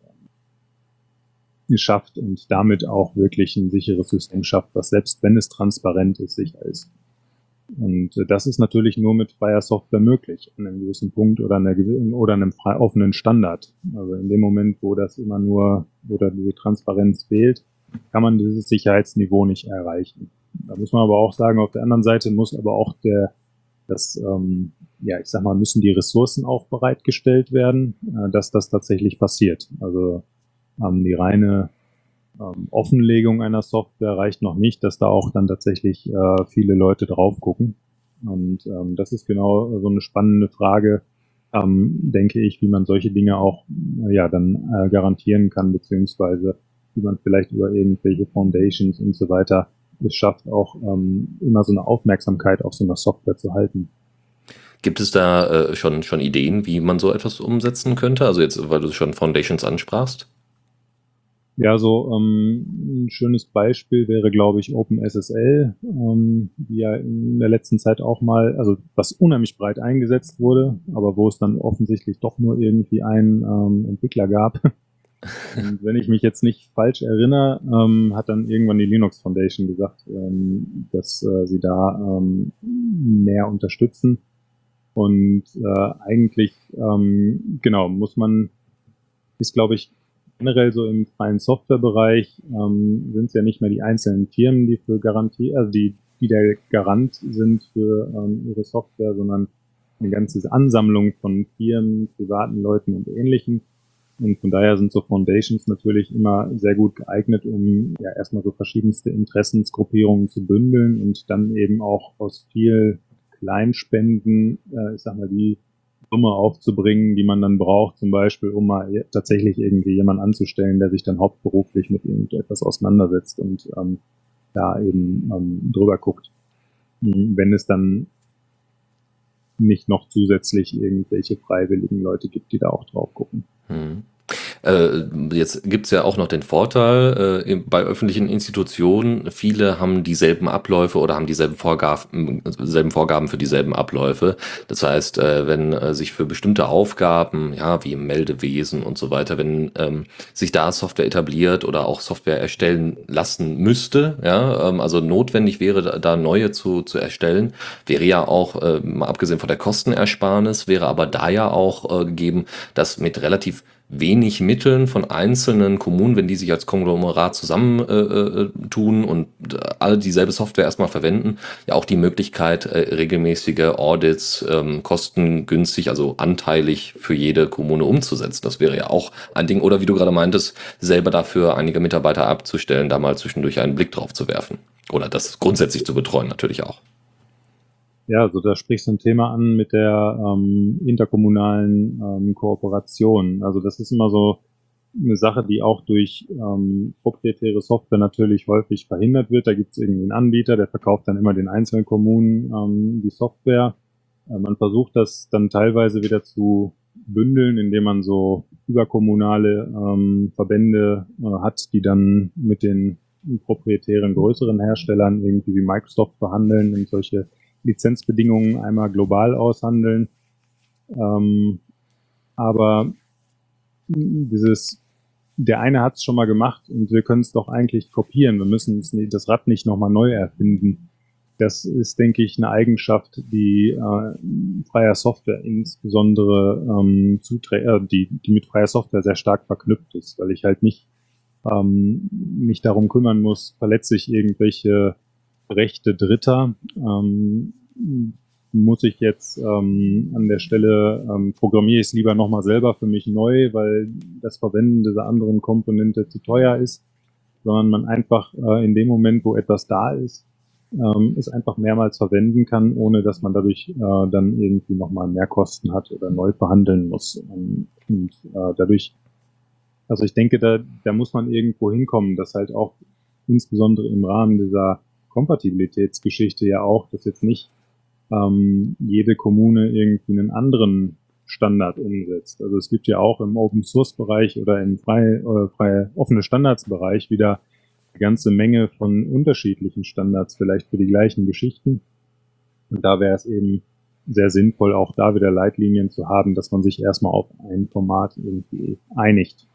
schafft und damit auch wirklich ein sicheres System schafft, was selbst wenn es transparent ist, sicher ist. Und das ist natürlich nur mit freier Software möglich, an einem gewissen Punkt oder, einer, oder einem frei offenen Standard. Also in dem Moment, wo das immer nur, wo da diese Transparenz fehlt, kann man dieses Sicherheitsniveau nicht erreichen. Da muss man aber auch sagen, auf der anderen Seite muss aber auch der, das, ähm, ja, ich sag mal, müssen die Ressourcen auch bereitgestellt werden, äh, dass das tatsächlich passiert. Also ähm, die reine ähm, Offenlegung einer Software reicht noch nicht, dass da auch dann tatsächlich äh, viele Leute drauf gucken. Und ähm, das ist genau so eine spannende Frage, ähm, denke ich, wie man solche Dinge auch äh, ja dann äh, garantieren kann, beziehungsweise wie man vielleicht über irgendwelche Foundations und so weiter es schafft, auch ähm, immer so eine Aufmerksamkeit auf so einer Software zu halten. Gibt es da äh, schon, schon Ideen, wie man so etwas umsetzen könnte? Also jetzt, weil du schon Foundations ansprachst? Ja, so ähm, ein schönes Beispiel wäre, glaube ich, OpenSSL, ähm, die ja in der letzten Zeit auch mal, also was unheimlich breit eingesetzt wurde, aber wo es dann offensichtlich doch nur irgendwie einen ähm, Entwickler gab. Und wenn ich mich jetzt nicht falsch erinnere, ähm, hat dann irgendwann die Linux Foundation gesagt, ähm, dass äh, sie da ähm, mehr unterstützen. Und äh, eigentlich, ähm, genau, muss man, ist, glaube ich, generell so im freien Softwarebereich ähm, sind es ja nicht mehr die einzelnen Firmen, die für Garantie, also die, die der Garant sind für ähm, ihre Software, sondern eine ganze Ansammlung von Firmen, privaten Leuten und Ähnlichen. Und von daher sind so Foundations natürlich immer sehr gut geeignet, um ja erstmal so verschiedenste Interessensgruppierungen zu bündeln und dann eben auch aus viel Kleinspenden, äh, ich sag mal, die Summe aufzubringen, die man dann braucht, zum Beispiel, um mal tatsächlich irgendwie jemanden anzustellen, der sich dann hauptberuflich mit irgendetwas auseinandersetzt und ähm, da eben ähm, drüber guckt. Hm, wenn es dann nicht noch zusätzlich irgendwelche freiwilligen Leute gibt, die da auch drauf gucken. Hm. Äh, jetzt gibt's ja auch noch den Vorteil, äh, bei öffentlichen Institutionen, viele haben dieselben Abläufe oder haben dieselben Vorgaben, selben Vorgaben für dieselben Abläufe. Das heißt, äh, wenn äh, sich für bestimmte Aufgaben, ja, wie im Meldewesen und so weiter, wenn ähm, sich da Software etabliert oder auch Software erstellen lassen müsste, ja, ähm, also notwendig wäre, da neue zu, zu erstellen, wäre ja auch, äh, mal abgesehen von der Kostenersparnis, wäre aber da ja auch äh, gegeben, dass mit relativ wenig Mitteln von einzelnen Kommunen, wenn die sich als Konglomerat zusammentun äh, äh und äh, alle dieselbe Software erstmal verwenden, ja auch die Möglichkeit, regelmäßige Audits ähm, kostengünstig, also anteilig für jede Kommune umzusetzen. Das wäre ja auch ein Ding. Oder wie du gerade meintest, selber dafür einige Mitarbeiter abzustellen, da mal zwischendurch einen Blick drauf zu werfen. Oder das grundsätzlich zu betreuen natürlich auch. Ja, also da sprichst du ein Thema an mit der ähm, interkommunalen ähm, Kooperation. Also das ist immer so eine Sache, die auch durch ähm, proprietäre Software natürlich häufig verhindert wird. Da gibt es irgendwie einen Anbieter, der verkauft dann immer den einzelnen Kommunen ähm, die Software. Äh, man versucht das dann teilweise wieder zu bündeln, indem man so überkommunale ähm, Verbände äh, hat, die dann mit den proprietären größeren Herstellern irgendwie wie Microsoft verhandeln und solche Lizenzbedingungen einmal global aushandeln. Ähm, aber dieses, der eine hat es schon mal gemacht und wir können es doch eigentlich kopieren. Wir müssen das Rad nicht nochmal neu erfinden. Das ist, denke ich, eine Eigenschaft, die äh, freier Software insbesondere ähm, äh, die, die mit freier Software sehr stark verknüpft ist, weil ich halt nicht ähm, mich darum kümmern muss, verletze ich irgendwelche Rechte Dritter. Ähm, muss ich jetzt ähm, an der Stelle, ähm, programmiere ich es lieber nochmal selber für mich neu, weil das Verwenden dieser anderen Komponente zu teuer ist, sondern man einfach äh, in dem Moment, wo etwas da ist, ähm, es einfach mehrmals verwenden kann, ohne dass man dadurch äh, dann irgendwie nochmal mehr Kosten hat oder neu verhandeln muss. Und, und äh, dadurch, also ich denke, da, da muss man irgendwo hinkommen, dass halt auch insbesondere im Rahmen dieser Kompatibilitätsgeschichte ja auch, dass jetzt nicht ähm, jede Kommune irgendwie einen anderen Standard umsetzt. Also es gibt ja auch im Open Source Bereich oder im frei, äh, frei offene Standards Bereich wieder eine ganze Menge von unterschiedlichen Standards, vielleicht für die gleichen Geschichten. Und da wäre es eben sehr sinnvoll, auch da wieder Leitlinien zu haben, dass man sich erstmal auf ein Format irgendwie einigt.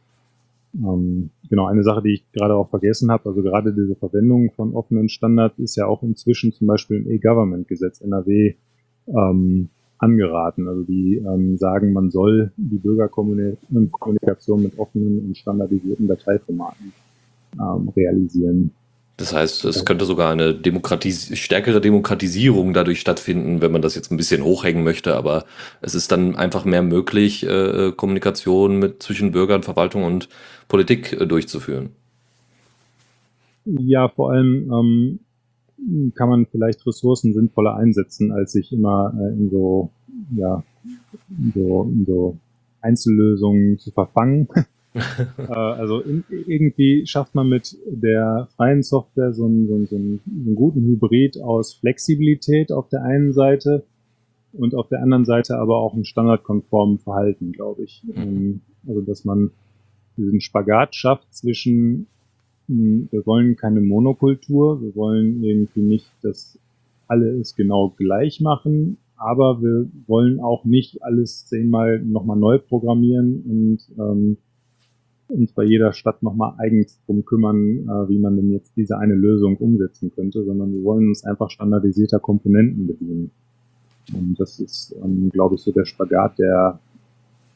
Ähm, genau, eine Sache, die ich gerade auch vergessen habe, also gerade diese Verwendung von offenen Standards ist ja auch inzwischen zum Beispiel im E-Government-Gesetz NRW ähm, angeraten. Also die ähm, sagen, man soll die Bürgerkommunikation mit offenen und standardisierten Dateiformaten ähm, realisieren. Das heißt, es könnte sogar eine Demokratis stärkere Demokratisierung dadurch stattfinden, wenn man das jetzt ein bisschen hochhängen möchte, aber es ist dann einfach mehr möglich, äh, Kommunikation mit zwischen Bürgern, Verwaltung und Politik äh, durchzuführen. Ja, vor allem ähm, kann man vielleicht Ressourcen sinnvoller einsetzen, als sich immer äh, in so, ja, in so, in so Einzellösungen zu verfangen. äh, also in, irgendwie schafft man mit der freien Software so einen, so, einen, so einen guten Hybrid aus Flexibilität auf der einen Seite und auf der anderen Seite aber auch ein standardkonformen Verhalten, glaube ich. Ähm, also dass man diesen Spagat schafft zwischen, hm, wir wollen keine Monokultur, wir wollen irgendwie nicht, dass alle es genau gleich machen, aber wir wollen auch nicht alles zehnmal nochmal neu programmieren und ähm, uns bei jeder Stadt nochmal eigens drum kümmern, äh, wie man denn jetzt diese eine Lösung umsetzen könnte, sondern wir wollen uns einfach standardisierter Komponenten bedienen. Und das ist, ähm, glaube ich, so der Spagat, der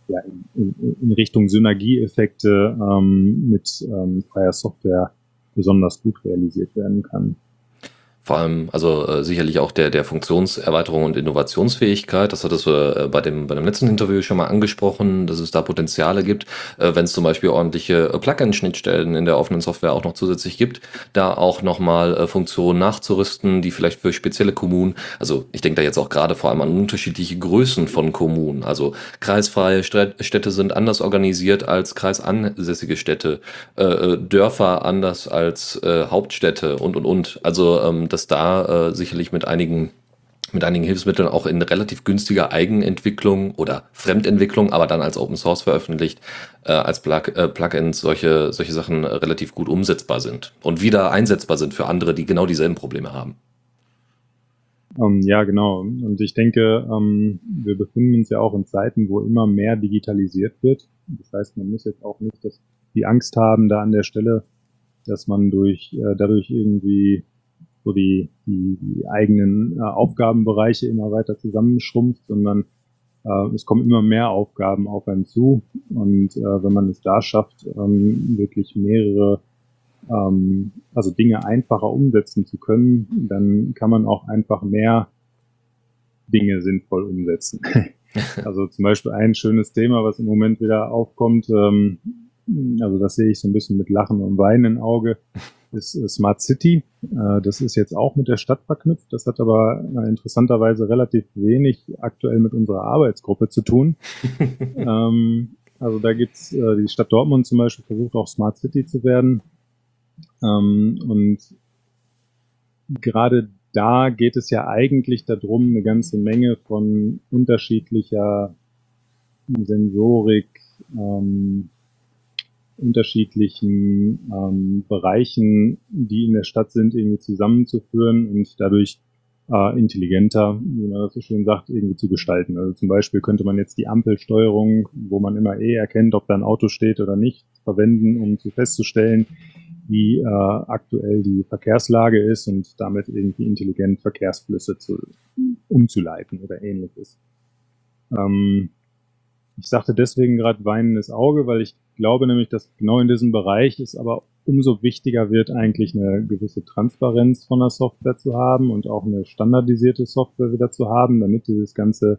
ja, in, in, in Richtung Synergieeffekte ähm, mit ähm, freier Software besonders gut realisiert werden kann. Vor allem, also äh, sicherlich auch der, der Funktionserweiterung und Innovationsfähigkeit. Das hattest du äh, bei, dem, bei dem letzten Interview schon mal angesprochen, dass es da Potenziale gibt, äh, wenn es zum Beispiel ordentliche äh, Plugin-Schnittstellen in der offenen Software auch noch zusätzlich gibt, da auch nochmal äh, Funktionen nachzurüsten, die vielleicht für spezielle Kommunen, also ich denke da jetzt auch gerade vor allem an unterschiedliche Größen von Kommunen. Also kreisfreie Städte sind anders organisiert als kreisansässige Städte, äh, äh Dörfer anders als äh, Hauptstädte und und und. Also ähm, dass da äh, sicherlich mit einigen mit einigen Hilfsmitteln auch in relativ günstiger Eigenentwicklung oder Fremdentwicklung, aber dann als Open Source veröffentlicht, äh, als Plug, äh, Plugins solche, solche Sachen relativ gut umsetzbar sind und wieder einsetzbar sind für andere, die genau dieselben Probleme haben. Um, ähm, ja, genau. Und ich denke, um, ähm, wir befinden uns ja auch in Zeiten, wo immer mehr digitalisiert wird. Das heißt, man muss jetzt auch nicht das, die Angst haben, da an der Stelle, dass man durch äh, dadurch irgendwie so die, die, die eigenen äh, Aufgabenbereiche immer weiter zusammenschrumpft, sondern äh, es kommen immer mehr Aufgaben auf einen zu. Und äh, wenn man es da schafft, ähm, wirklich mehrere, ähm, also Dinge einfacher umsetzen zu können, dann kann man auch einfach mehr Dinge sinnvoll umsetzen. also zum Beispiel ein schönes Thema, was im Moment wieder aufkommt, ähm, also das sehe ich so ein bisschen mit Lachen und Weinen im Auge, ist Smart City. Äh, das ist jetzt auch mit der Stadt verknüpft. Das hat aber äh, interessanterweise relativ wenig aktuell mit unserer Arbeitsgruppe zu tun. ähm, also da gibt's äh, die Stadt Dortmund zum Beispiel versucht auch Smart City zu werden. Ähm, und gerade da geht es ja eigentlich darum, eine ganze Menge von unterschiedlicher Sensorik, ähm, unterschiedlichen ähm, Bereichen, die in der Stadt sind, irgendwie zusammenzuführen und dadurch äh, intelligenter, wie man das so schön sagt, irgendwie zu gestalten. Also zum Beispiel könnte man jetzt die Ampelsteuerung, wo man immer eh erkennt, ob da ein Auto steht oder nicht, verwenden, um zu festzustellen, wie äh, aktuell die Verkehrslage ist und damit irgendwie intelligent Verkehrsflüsse zu, umzuleiten oder ähnliches. Ähm, ich sagte deswegen gerade weinendes Auge, weil ich glaube nämlich, dass genau in diesem Bereich es aber umso wichtiger wird, eigentlich eine gewisse Transparenz von der Software zu haben und auch eine standardisierte Software wieder zu haben, damit dieses ganze,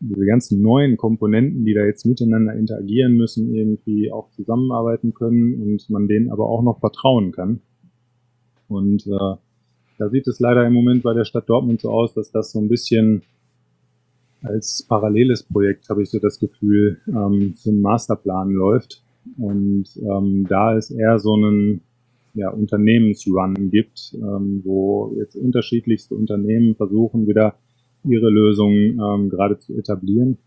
diese ganzen neuen Komponenten, die da jetzt miteinander interagieren müssen, irgendwie auch zusammenarbeiten können und man denen aber auch noch vertrauen kann. Und äh, da sieht es leider im Moment bei der Stadt Dortmund so aus, dass das so ein bisschen als paralleles Projekt, habe ich so das Gefühl, ähm, zum Masterplan läuft. Und ähm, da es eher so einen ja, Unternehmensrun gibt, ähm, wo jetzt unterschiedlichste Unternehmen versuchen, wieder ihre Lösungen ähm, gerade zu etablieren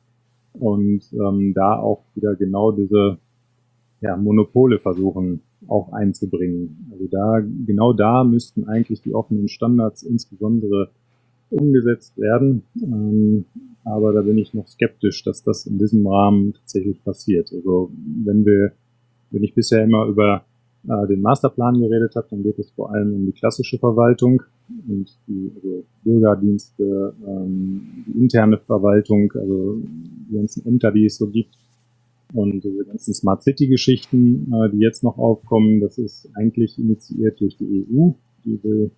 und ähm, da auch wieder genau diese ja, Monopole versuchen auch einzubringen. Also da, genau da müssten eigentlich die offenen Standards insbesondere umgesetzt werden. Ähm, aber da bin ich noch skeptisch, dass das in diesem Rahmen tatsächlich passiert. Also wenn wir, wenn ich bisher immer über äh, den Masterplan geredet habe, dann geht es vor allem um die klassische Verwaltung und die also Bürgerdienste, ähm, die interne Verwaltung, also die ganzen Ämter, die es so gibt. Und diese ganzen Smart City-Geschichten, äh, die jetzt noch aufkommen, das ist eigentlich initiiert durch die EU. Die will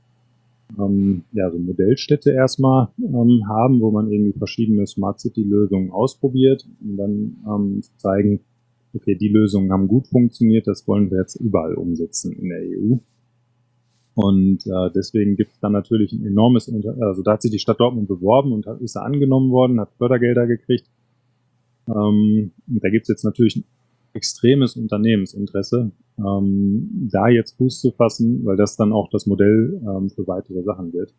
ähm, ja, so Modellstädte erstmal ähm, haben, wo man irgendwie verschiedene Smart City-Lösungen ausprobiert, um dann ähm, zeigen, okay, die Lösungen haben gut funktioniert, das wollen wir jetzt überall umsetzen in der EU. Und äh, deswegen gibt es dann natürlich ein enormes, Unter also da hat sich die Stadt Dortmund beworben und hat, ist da angenommen worden, hat Fördergelder gekriegt. Ähm, und da gibt es jetzt natürlich ein extremes Unternehmensinteresse, ähm, da jetzt Fuß zu fassen, weil das dann auch das Modell ähm, für weitere Sachen wird.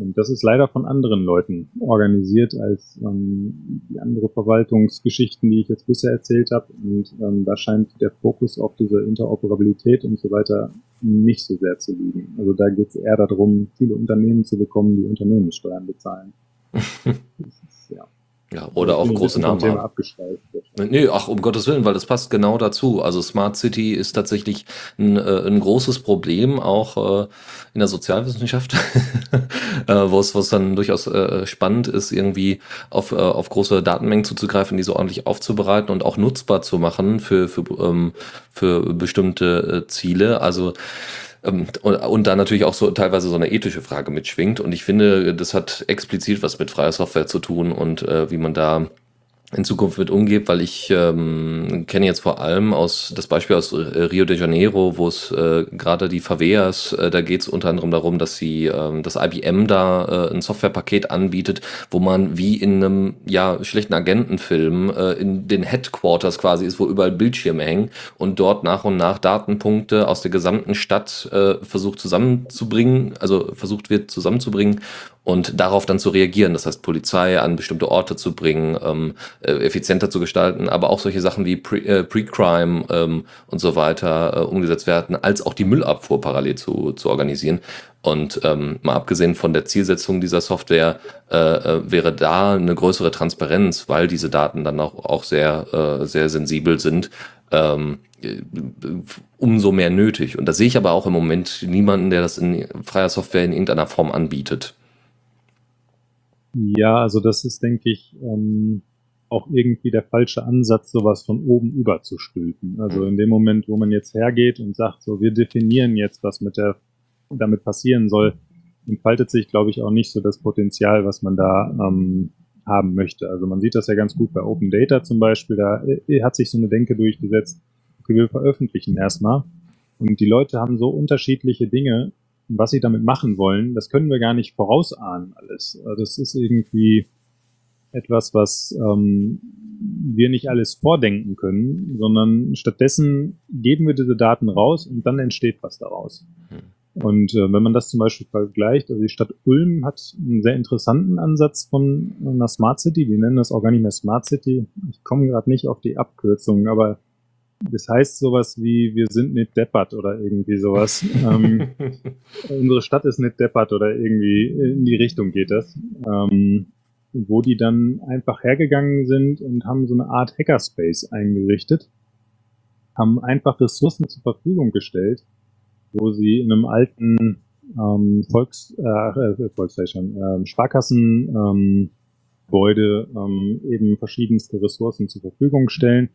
Und das ist leider von anderen Leuten organisiert als ähm, die andere Verwaltungsgeschichten, die ich jetzt bisher erzählt habe. Und ähm, da scheint der Fokus auf diese Interoperabilität und so weiter nicht so sehr zu liegen. Also da geht es eher darum, viele Unternehmen zu bekommen, die Unternehmenssteuern bezahlen. ja. Oder auch große Namen haben. Nee, ach, um Gottes Willen, weil das passt genau dazu. Also Smart City ist tatsächlich ein, äh, ein großes Problem, auch äh, in der Sozialwissenschaft, äh, wo es was dann durchaus äh, spannend ist, irgendwie auf, äh, auf große Datenmengen zuzugreifen, die so ordentlich aufzubereiten und auch nutzbar zu machen für, für, ähm, für bestimmte äh, Ziele. Also und, und da natürlich auch so teilweise so eine ethische Frage mitschwingt. Und ich finde, das hat explizit was mit freier Software zu tun und äh, wie man da in Zukunft mit umgeht, weil ich ähm, kenne jetzt vor allem aus das Beispiel aus Rio de Janeiro, wo es äh, gerade die Favelas, äh, da geht es unter anderem darum, dass sie ähm, das IBM da äh, ein Softwarepaket anbietet, wo man wie in einem ja schlechten Agentenfilm äh, in den Headquarters quasi ist, wo überall Bildschirme hängen und dort nach und nach Datenpunkte aus der gesamten Stadt äh, versucht zusammenzubringen, also versucht wird zusammenzubringen und darauf dann zu reagieren. Das heißt, Polizei an bestimmte Orte zu bringen, ähm, äh, effizienter zu gestalten, aber auch solche Sachen wie äh, Pre-Crime äh, ähm, und so weiter äh, umgesetzt werden, als auch die Müllabfuhr parallel zu, zu organisieren. Und ähm, mal abgesehen von der Zielsetzung dieser Software äh, äh, wäre da eine größere Transparenz, weil diese Daten dann auch, auch sehr, äh, sehr sensibel sind, ähm, äh, umso mehr nötig. Und da sehe ich aber auch im Moment niemanden, der das in freier Software in irgendeiner Form anbietet. Ja, also das ist, denke ich, ähm, auch irgendwie der falsche Ansatz, sowas von oben überzustülpen. Also in dem Moment, wo man jetzt hergeht und sagt, so, wir definieren jetzt, was mit der, damit passieren soll, entfaltet sich, glaube ich, auch nicht so das Potenzial, was man da ähm, haben möchte. Also man sieht das ja ganz gut bei Open Data zum Beispiel, da äh, hat sich so eine Denke durchgesetzt, okay, wir veröffentlichen erstmal. Und die Leute haben so unterschiedliche Dinge, was sie damit machen wollen, das können wir gar nicht vorausahnen alles. Also das ist irgendwie etwas, was ähm, wir nicht alles vordenken können, sondern stattdessen geben wir diese Daten raus und dann entsteht was daraus. Hm. Und äh, wenn man das zum Beispiel vergleicht, also die Stadt Ulm hat einen sehr interessanten Ansatz von einer Smart City, die nennen das auch gar nicht mehr Smart City. Ich komme gerade nicht auf die Abkürzung, aber das heißt sowas wie, wir sind nicht deppert oder irgendwie sowas. ähm, unsere Stadt ist nicht deppert oder irgendwie in die Richtung geht das. Ähm, wo die dann einfach hergegangen sind und haben so eine Art Hackerspace eingerichtet, haben einfach Ressourcen zur Verfügung gestellt, wo sie in einem alten ähm, Volks, äh, Volksflächen, äh, Sparkassen ähm, Gebäude ähm, eben verschiedenste Ressourcen zur Verfügung stellen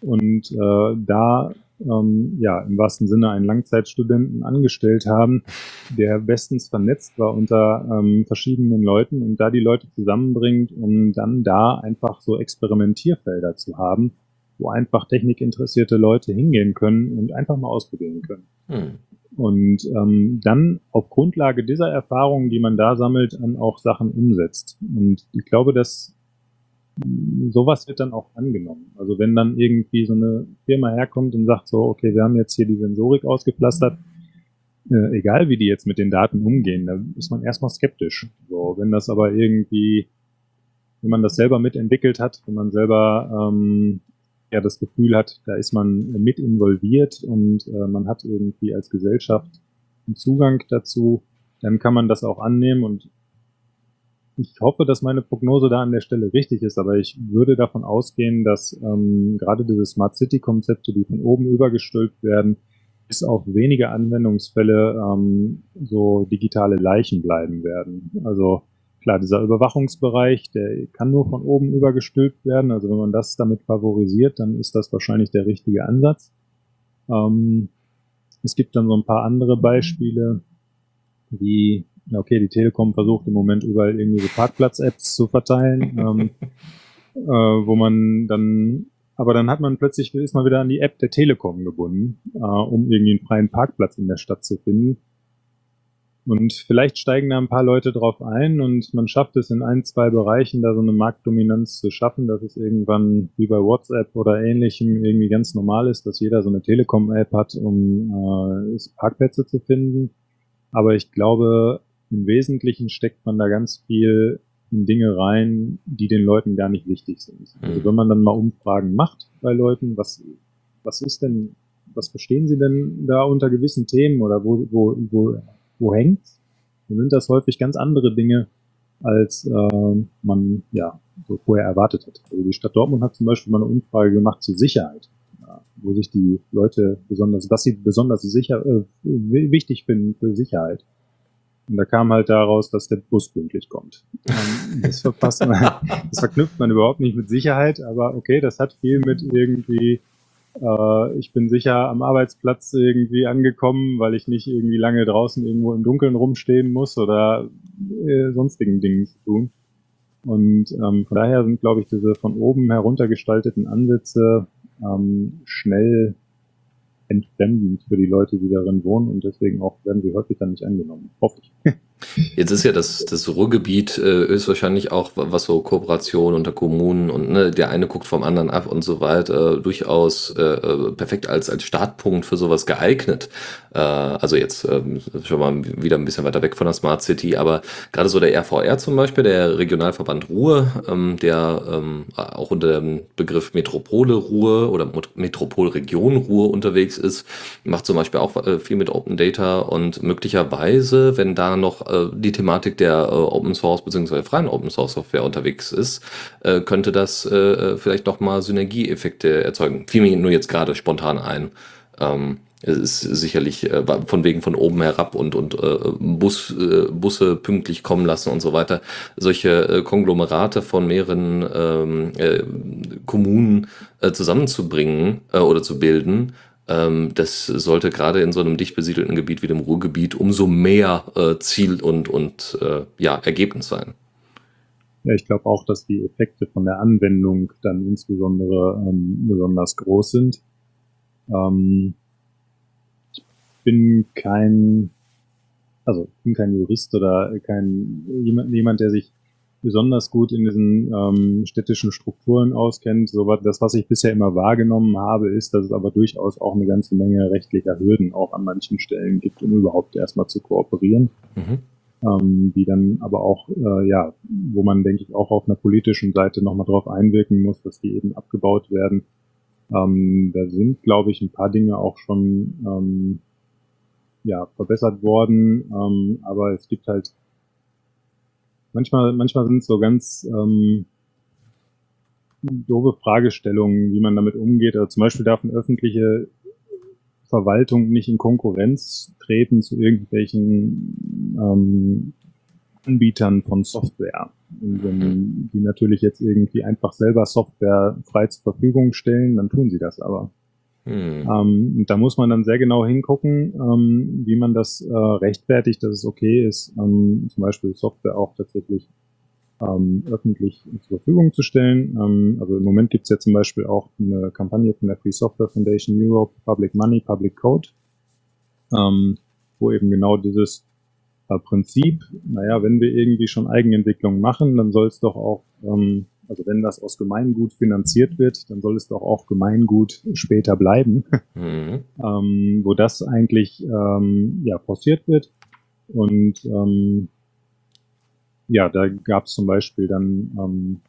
und äh, da ähm, ja im wahrsten Sinne einen Langzeitstudenten angestellt haben, der bestens vernetzt war unter ähm, verschiedenen Leuten und da die Leute zusammenbringt, um dann da einfach so Experimentierfelder zu haben, wo einfach technikinteressierte Leute hingehen können und einfach mal ausprobieren können. Hm. Und ähm, dann auf Grundlage dieser Erfahrungen, die man da sammelt, dann auch Sachen umsetzt. Und ich glaube, dass sowas wird dann auch angenommen. Also wenn dann irgendwie so eine Firma herkommt und sagt so, okay, wir haben jetzt hier die Sensorik ausgepflastert, äh, egal wie die jetzt mit den Daten umgehen, da ist man erstmal skeptisch. So, wenn das aber irgendwie, wenn man das selber mitentwickelt hat, wenn man selber ähm, ja das Gefühl hat, da ist man mit involviert und äh, man hat irgendwie als Gesellschaft einen Zugang dazu, dann kann man das auch annehmen und ich hoffe, dass meine Prognose da an der Stelle richtig ist, aber ich würde davon ausgehen, dass ähm, gerade diese Smart City-Konzepte, die von oben übergestülpt werden, bis auf wenige Anwendungsfälle ähm, so digitale Leichen bleiben werden. Also klar, dieser Überwachungsbereich, der kann nur von oben übergestülpt werden. Also wenn man das damit favorisiert, dann ist das wahrscheinlich der richtige Ansatz. Ähm, es gibt dann so ein paar andere Beispiele, wie okay, die Telekom versucht im Moment überall irgendwie so Parkplatz-Apps zu verteilen, ähm, äh, wo man dann, aber dann hat man plötzlich, ist man wieder an die App der Telekom gebunden, äh, um irgendwie einen freien Parkplatz in der Stadt zu finden. Und vielleicht steigen da ein paar Leute drauf ein und man schafft es in ein, zwei Bereichen da so eine Marktdominanz zu schaffen, dass es irgendwann wie bei WhatsApp oder ähnlichem irgendwie ganz normal ist, dass jeder so eine Telekom-App hat, um äh, Parkplätze zu finden. Aber ich glaube, im Wesentlichen steckt man da ganz viel in Dinge rein, die den Leuten gar nicht wichtig sind. Also mhm. wenn man dann mal Umfragen macht bei Leuten, was, was ist denn, was verstehen sie denn da unter gewissen Themen oder wo, wo, wo, wo hängt's? Dann sind das häufig ganz andere Dinge, als äh, man ja so vorher erwartet hat. Also die Stadt Dortmund hat zum Beispiel mal eine Umfrage gemacht zur Sicherheit, ja, wo sich die Leute besonders, was sie besonders sicher äh, wichtig finden für Sicherheit. Und da kam halt daraus, dass der Bus pünktlich kommt. Ähm, das verpasst man, das verknüpft man überhaupt nicht mit Sicherheit, aber okay, das hat viel mit irgendwie, äh, ich bin sicher am Arbeitsplatz irgendwie angekommen, weil ich nicht irgendwie lange draußen irgendwo im Dunkeln rumstehen muss oder äh, sonstigen Dingen zu tun. Und ähm, von daher sind, glaube ich, diese von oben heruntergestalteten Ansätze ähm, schnell entfremdend für die Leute, die darin wohnen und deswegen auch werden sie häufig dann nicht angenommen. Hoffe ich. Jetzt ist ja das, das Ruhrgebiet äh, ist wahrscheinlich auch, was so Kooperation unter Kommunen und ne, der eine guckt vom anderen ab und so weiter, äh, durchaus äh, perfekt als, als Startpunkt für sowas geeignet. Äh, also jetzt ähm, schon mal wieder ein bisschen weiter weg von der Smart City, aber gerade so der RVR zum Beispiel, der Regionalverband Ruhr, ähm, der ähm, auch unter dem Begriff Metropole Ruhr oder Metropolregion Ruhr unterwegs ist, macht zum Beispiel auch äh, viel mit Open Data und möglicherweise, wenn da noch äh, die Thematik der äh, Open Source bzw. freien Open Source Software unterwegs ist, äh, könnte das äh, vielleicht noch mal Synergieeffekte erzeugen. Fiel mir nur jetzt gerade spontan ein. Ähm, es ist sicherlich äh, von wegen von oben herab und, und äh, Bus, äh, Busse pünktlich kommen lassen und so weiter. Solche äh, Konglomerate von mehreren ähm, äh, Kommunen zusammenzubringen oder zu bilden, das sollte gerade in so einem dicht besiedelten Gebiet wie dem Ruhrgebiet umso mehr äh, Ziel und, und äh, ja, Ergebnis sein. Ja, ich glaube auch, dass die Effekte von der Anwendung dann insbesondere ähm, besonders groß sind. Ähm, ich bin kein, also ich bin kein Jurist oder kein jemand, jemand, der sich besonders gut in diesen ähm, städtischen Strukturen auskennt. So was, das, was ich bisher immer wahrgenommen habe, ist, dass es aber durchaus auch eine ganze Menge rechtlicher Hürden auch an manchen Stellen gibt, um überhaupt erstmal zu kooperieren. Mhm. Ähm, die dann aber auch, äh, ja, wo man, denke ich, auch auf einer politischen Seite nochmal drauf einwirken muss, dass die eben abgebaut werden. Ähm, da sind, glaube ich, ein paar Dinge auch schon ähm, ja, verbessert worden, ähm, aber es gibt halt manchmal, manchmal sind es so ganz ähm, doofe Fragestellungen, wie man damit umgeht. Also zum Beispiel darf eine öffentliche Verwaltung nicht in Konkurrenz treten zu irgendwelchen ähm, Anbietern von Software. Die natürlich jetzt irgendwie einfach selber Software frei zur Verfügung stellen, dann tun sie das aber. Hm. Ähm, da muss man dann sehr genau hingucken, ähm, wie man das äh, rechtfertigt, dass es okay ist, ähm, zum Beispiel Software auch tatsächlich ähm, öffentlich zur Verfügung zu stellen. Ähm, also im Moment gibt es ja zum Beispiel auch eine Kampagne von der Free Software Foundation Europe, Public Money, Public Code, ähm, wo eben genau dieses äh, Prinzip, naja, wenn wir irgendwie schon Eigenentwicklung machen, dann soll es doch auch also wenn das aus Gemeingut finanziert wird, dann soll es doch auch Gemeingut später bleiben, mhm. ähm, wo das eigentlich ähm, ja forciert wird. Und ähm, ja, da gab es zum Beispiel dann ähm,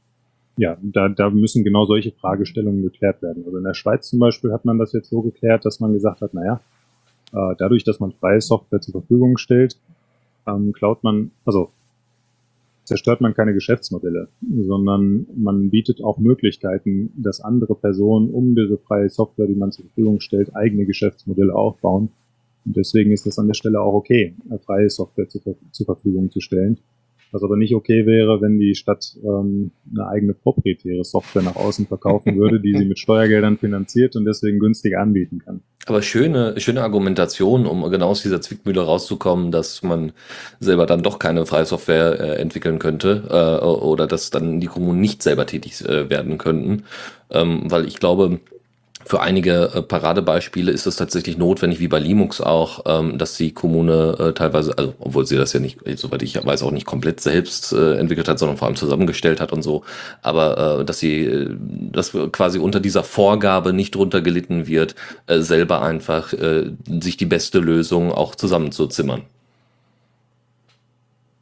ja, da, da müssen genau solche Fragestellungen geklärt werden. Also in der Schweiz zum Beispiel hat man das jetzt so geklärt, dass man gesagt hat, naja, äh, dadurch, dass man freie Software zur Verfügung stellt, ähm, klaut man, also zerstört man keine Geschäftsmodelle, sondern man bietet auch Möglichkeiten, dass andere Personen um diese freie Software, die man zur Verfügung stellt, eigene Geschäftsmodelle aufbauen. Und deswegen ist es an der Stelle auch okay, freie Software zur, zur Verfügung zu stellen. Was aber nicht okay wäre, wenn die Stadt ähm, eine eigene proprietäre Software nach außen verkaufen würde, die sie mit Steuergeldern finanziert und deswegen günstig anbieten kann. Aber schöne, schöne Argumentation, um genau aus dieser Zwickmühle rauszukommen, dass man selber dann doch keine freie Software äh, entwickeln könnte äh, oder dass dann die Kommunen nicht selber tätig äh, werden könnten. Ähm, weil ich glaube, für einige äh, Paradebeispiele ist es tatsächlich notwendig, wie bei Linux auch, ähm, dass die Kommune äh, teilweise, also obwohl sie das ja nicht, soweit ich weiß, auch nicht komplett selbst äh, entwickelt hat, sondern vor allem zusammengestellt hat und so, aber äh, dass sie, äh, dass quasi unter dieser Vorgabe nicht drunter gelitten wird, äh, selber einfach äh, sich die beste Lösung auch zusammenzuzimmern.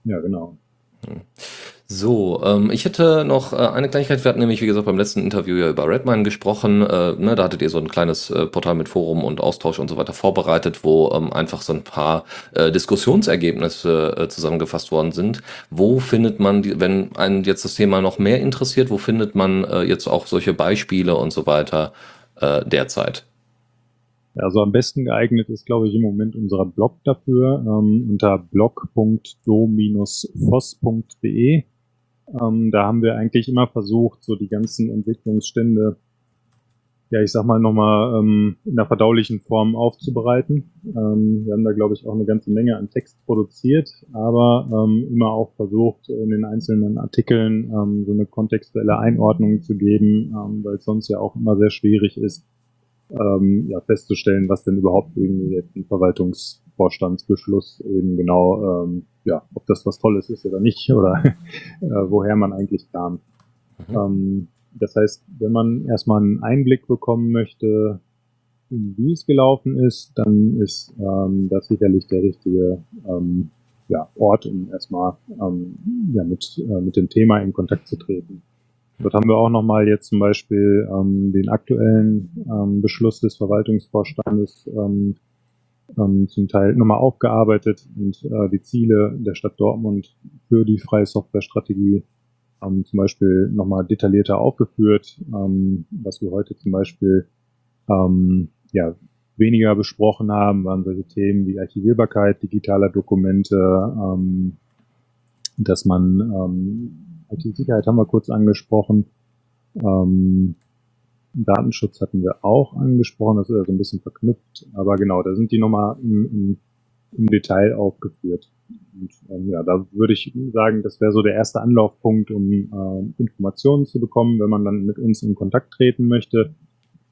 Ja, genau. Hm. So, ähm, ich hätte noch äh, eine Kleinigkeit. Wir hatten nämlich, wie gesagt, beim letzten Interview ja über Redmine gesprochen. Äh, ne, da hattet ihr so ein kleines äh, Portal mit Forum und Austausch und so weiter vorbereitet, wo ähm, einfach so ein paar äh, Diskussionsergebnisse äh, zusammengefasst worden sind. Wo findet man, die, wenn einen jetzt das Thema noch mehr interessiert, wo findet man äh, jetzt auch solche Beispiele und so weiter äh, derzeit? Also am besten geeignet ist, glaube ich, im Moment unser Blog dafür ähm, unter blog.do-foss.de. Ähm, da haben wir eigentlich immer versucht, so die ganzen Entwicklungsstände, ja, ich sag mal, nochmal ähm, in einer verdaulichen Form aufzubereiten. Ähm, wir haben da, glaube ich, auch eine ganze Menge an Text produziert, aber ähm, immer auch versucht, in den einzelnen Artikeln ähm, so eine kontextuelle Einordnung zu geben, ähm, weil es sonst ja auch immer sehr schwierig ist, ähm, ja, festzustellen, was denn überhaupt irgendwie jetzt ein Verwaltungsvorstandsbeschluss eben genau, ähm, ja, ob das was Tolles ist oder nicht oder äh, woher man eigentlich kam. Mhm. Ähm, das heißt, wenn man erstmal einen Einblick bekommen möchte, wie es gelaufen ist, dann ist ähm, das sicherlich der richtige ähm, ja, Ort, um erstmal ähm, ja, mit, äh, mit dem Thema in Kontakt zu treten. Dort haben wir auch nochmal jetzt zum Beispiel ähm, den aktuellen ähm, Beschluss des Verwaltungsvorstandes ähm, ähm, zum Teil nochmal aufgearbeitet und äh, die Ziele der Stadt Dortmund für die freie Softwarestrategie ähm, zum Beispiel nochmal detaillierter aufgeführt, ähm, was wir heute zum Beispiel ähm, ja, weniger besprochen haben, waren solche Themen wie Archivierbarkeit digitaler Dokumente, ähm, dass man ähm, IT-Sicherheit haben wir kurz angesprochen. Ähm, Datenschutz hatten wir auch angesprochen, das ist ja so ein bisschen verknüpft, aber genau, da sind die nochmal im, im, Detail aufgeführt. Und ähm, ja, da würde ich sagen, das wäre so der erste Anlaufpunkt, um äh, Informationen zu bekommen, wenn man dann mit uns in Kontakt treten möchte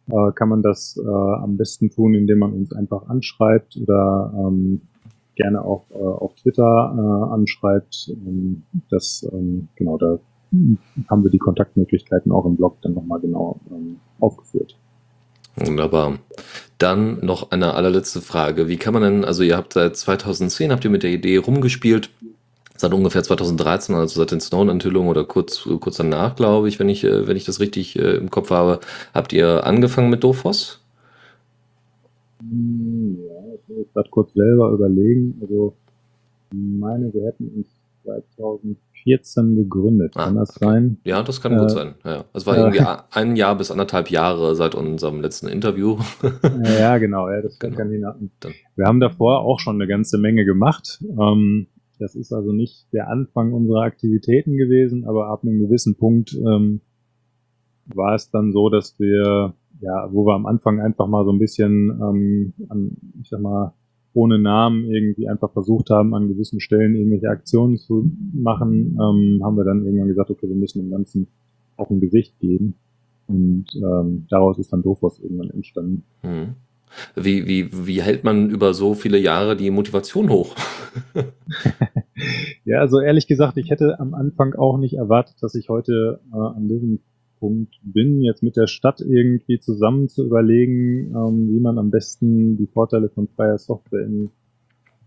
äh, kann man das äh, am besten tun, indem man uns einfach anschreibt oder ähm, gerne auch äh, auf Twitter äh, anschreibt. Ähm, das, ähm, genau, da haben wir die Kontaktmöglichkeiten auch im Blog dann nochmal genau ähm, aufgeführt. Wunderbar. Dann noch eine allerletzte Frage. Wie kann man denn, also ihr habt seit 2010, habt ihr mit der Idee rumgespielt, seit ungefähr 2013, also seit den Snowden-Enthüllungen oder kurz, kurz danach, glaube ich, wenn ich, äh, wenn ich das richtig äh, im Kopf habe, habt ihr angefangen mit Dofos? Ja, ich muss gerade kurz selber überlegen. Also, ich meine, wir hätten uns 2014 gegründet. Ah, kann das okay. sein? Ja, das kann äh, gut sein. Ja. Es war äh, irgendwie ein Jahr bis anderthalb Jahre seit unserem letzten Interview. ja, genau. Ja, das genau. kann ich Wir haben davor auch schon eine ganze Menge gemacht. Ähm, das ist also nicht der Anfang unserer Aktivitäten gewesen, aber ab einem gewissen Punkt ähm, war es dann so, dass wir, ja, wo wir am Anfang einfach mal so ein bisschen, ähm, an, ich sag mal, ohne Namen irgendwie einfach versucht haben, an gewissen Stellen irgendwelche Aktionen zu machen, ähm, haben wir dann irgendwann gesagt, okay, wir müssen dem Ganzen auch ein Gesicht geben. Und ähm, daraus ist dann Dofos irgendwann entstanden. Mhm. Wie, wie, wie hält man über so viele Jahre die Motivation hoch? ja, also ehrlich gesagt, ich hätte am Anfang auch nicht erwartet, dass ich heute äh, an diesem Punkt bin, jetzt mit der Stadt irgendwie zusammen zu überlegen, ähm, wie man am besten die Vorteile von freier Software in,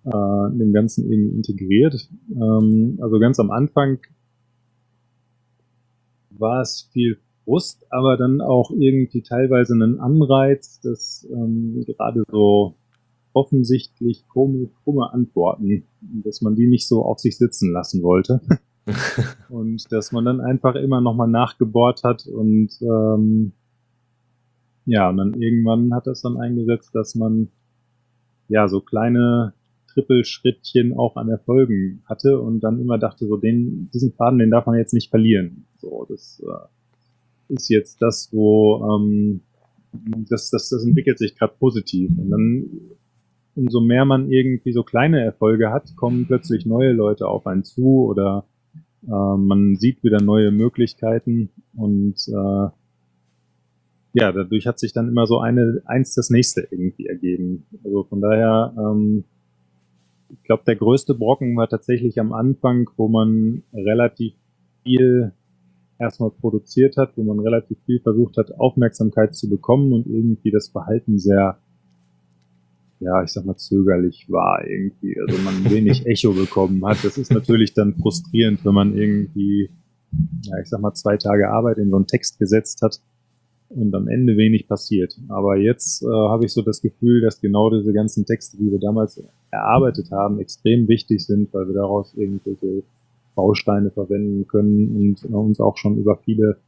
äh, in dem Ganzen irgendwie integriert. Ähm, also ganz am Anfang war es viel Frust, aber dann auch irgendwie teilweise einen Anreiz, dass ähm, gerade so offensichtlich krumme, krumme Antworten, dass man die nicht so auf sich sitzen lassen wollte. und dass man dann einfach immer nochmal nachgebohrt hat und ähm, ja, und dann irgendwann hat das dann eingesetzt, dass man ja so kleine Trippelschrittchen auch an Erfolgen hatte und dann immer dachte, so den, diesen Faden, den darf man jetzt nicht verlieren. So, das äh, ist jetzt das, wo ähm, das, das, das entwickelt sich gerade positiv. Und dann, umso mehr man irgendwie so kleine Erfolge hat, kommen plötzlich neue Leute auf einen zu oder äh, man sieht wieder neue Möglichkeiten und äh, ja, dadurch hat sich dann immer so eine eins das nächste irgendwie ergeben. Also von daher, ähm, ich glaube, der größte Brocken war tatsächlich am Anfang, wo man relativ viel erstmal produziert hat, wo man relativ viel versucht hat, Aufmerksamkeit zu bekommen und irgendwie das Verhalten sehr, ja, ich sag mal, zögerlich war irgendwie. Also man wenig Echo bekommen hat. Das ist natürlich dann frustrierend, wenn man irgendwie, ja, ich sag mal, zwei Tage Arbeit in so einen Text gesetzt hat und am Ende wenig passiert. Aber jetzt äh, habe ich so das Gefühl, dass genau diese ganzen Texte, die wir damals erarbeitet haben, extrem wichtig sind, weil wir daraus irgendwelche Bausteine verwenden können und äh, uns auch schon über viele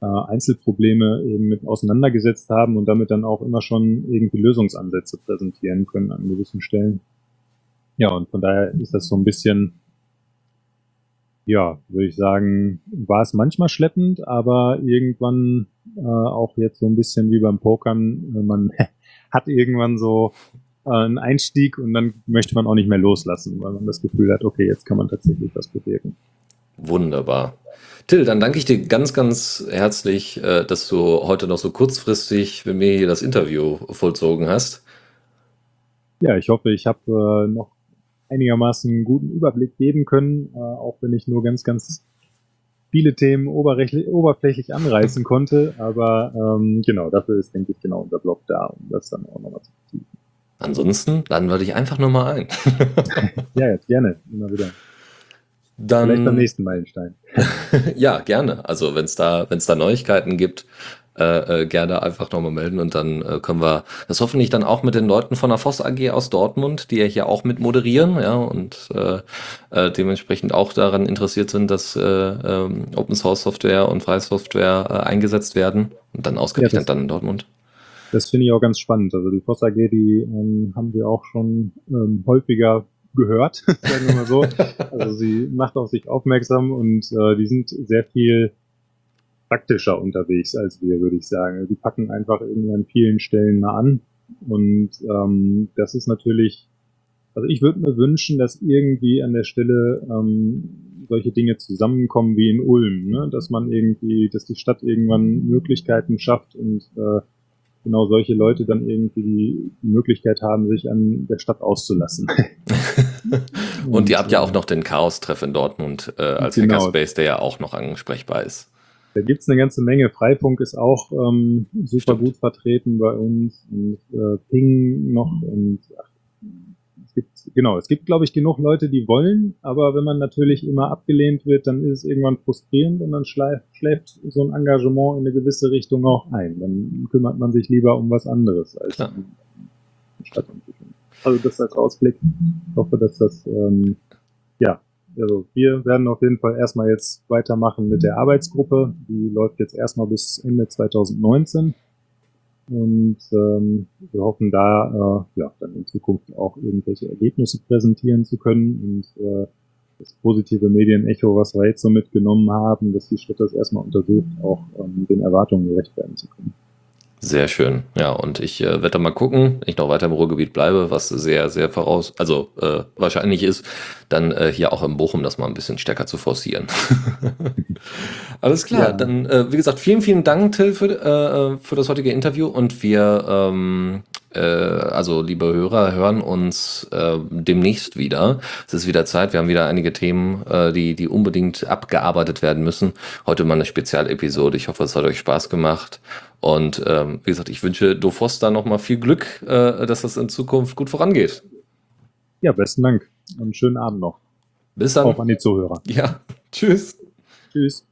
äh, Einzelprobleme eben mit auseinandergesetzt haben und damit dann auch immer schon irgendwie Lösungsansätze präsentieren können an gewissen Stellen. Ja, und von daher ist das so ein bisschen, ja, würde ich sagen, war es manchmal schleppend, aber irgendwann äh, auch jetzt so ein bisschen wie beim Pokern, man hat irgendwann so äh, einen Einstieg und dann möchte man auch nicht mehr loslassen, weil man das Gefühl hat, okay, jetzt kann man tatsächlich was bewirken. Wunderbar. Till, dann danke ich dir ganz, ganz herzlich, äh, dass du heute noch so kurzfristig mit mir hier das Interview vollzogen hast. Ja, ich hoffe, ich habe äh, noch einigermaßen einen guten Überblick geben können, äh, auch wenn ich nur ganz, ganz viele Themen oberflächlich anreißen konnte. Aber ähm, genau, dafür ist, denke ich, genau unser Blog da, um das dann auch nochmal zu vertiefen. Ansonsten laden wir dich einfach nochmal ein. ja, jetzt gerne, immer wieder. Dann, Vielleicht beim nächsten Meilenstein. ja, gerne. Also wenn es da, wenn es da Neuigkeiten gibt, äh, äh, gerne einfach nochmal melden und dann äh, können wir das hoffentlich dann auch mit den Leuten von der Voss AG aus Dortmund, die ja hier auch mit moderieren, ja, und äh, äh, dementsprechend auch daran interessiert sind, dass äh, ähm, Open Source Software und Freie Software äh, eingesetzt werden und dann ausgerechnet ja, dann in Dortmund. Das finde ich auch ganz spannend. Also die Voss AG, die ähm, haben wir auch schon ähm, häufiger gehört, sagen wir mal so. Also sie macht auf sich aufmerksam und äh, die sind sehr viel praktischer unterwegs als wir, würde ich sagen. Die packen einfach irgendwie an vielen Stellen mal an. Und ähm, das ist natürlich, also ich würde mir wünschen, dass irgendwie an der Stelle ähm, solche Dinge zusammenkommen wie in Ulm, ne? dass man irgendwie, dass die Stadt irgendwann Möglichkeiten schafft und äh, genau solche Leute dann irgendwie die, Möglichkeit haben, sich an der Stadt auszulassen. und, und ihr habt ja auch noch den Chaos-Treff in Dortmund äh, als genau. Hackerspace, der ja auch noch ansprechbar ist. Da gibt's eine ganze Menge. Freifunk ist auch ähm, super Stimmt. gut vertreten bei uns und äh, Ping noch und ach, gibt genau, es gibt glaube ich genug Leute, die wollen, aber wenn man natürlich immer abgelehnt wird, dann ist es irgendwann frustrierend und dann schläft so ein Engagement in eine gewisse Richtung auch ein. Dann kümmert man sich lieber um was anderes als Klar. Stadtentwicklung. Also das als Ausblick. Ich hoffe, dass das ähm, ja also wir werden auf jeden Fall erstmal jetzt weitermachen mit der Arbeitsgruppe. Die läuft jetzt erstmal bis Ende 2019. Und ähm, wir hoffen da äh, ja, dann in Zukunft auch irgendwelche Ergebnisse präsentieren zu können und äh, das positive Medienecho, was wir jetzt so mitgenommen haben, dass die Stadt das erstmal untersucht, auch ähm, den Erwartungen gerecht werden zu können. Sehr schön. Ja, und ich äh, werde mal gucken, wenn ich noch weiter im Ruhrgebiet bleibe, was sehr, sehr voraus, also äh, wahrscheinlich ist, dann äh, hier auch im Bochum das mal ein bisschen stärker zu forcieren. Alles klar, ja. dann äh, wie gesagt, vielen, vielen Dank, Till, für, äh, für das heutige Interview und wir ähm, äh, also liebe Hörer, hören uns äh, demnächst wieder. Es ist wieder Zeit. Wir haben wieder einige Themen, äh, die, die unbedingt abgearbeitet werden müssen. Heute mal eine Spezialepisode. Ich hoffe, es hat euch Spaß gemacht. Und ähm, wie gesagt, ich wünsche Do Foster nochmal viel Glück, äh, dass das in Zukunft gut vorangeht. Ja, besten Dank. Und schönen Abend noch. Bis dann. Auch an die Zuhörer. Ja, tschüss. Tschüss.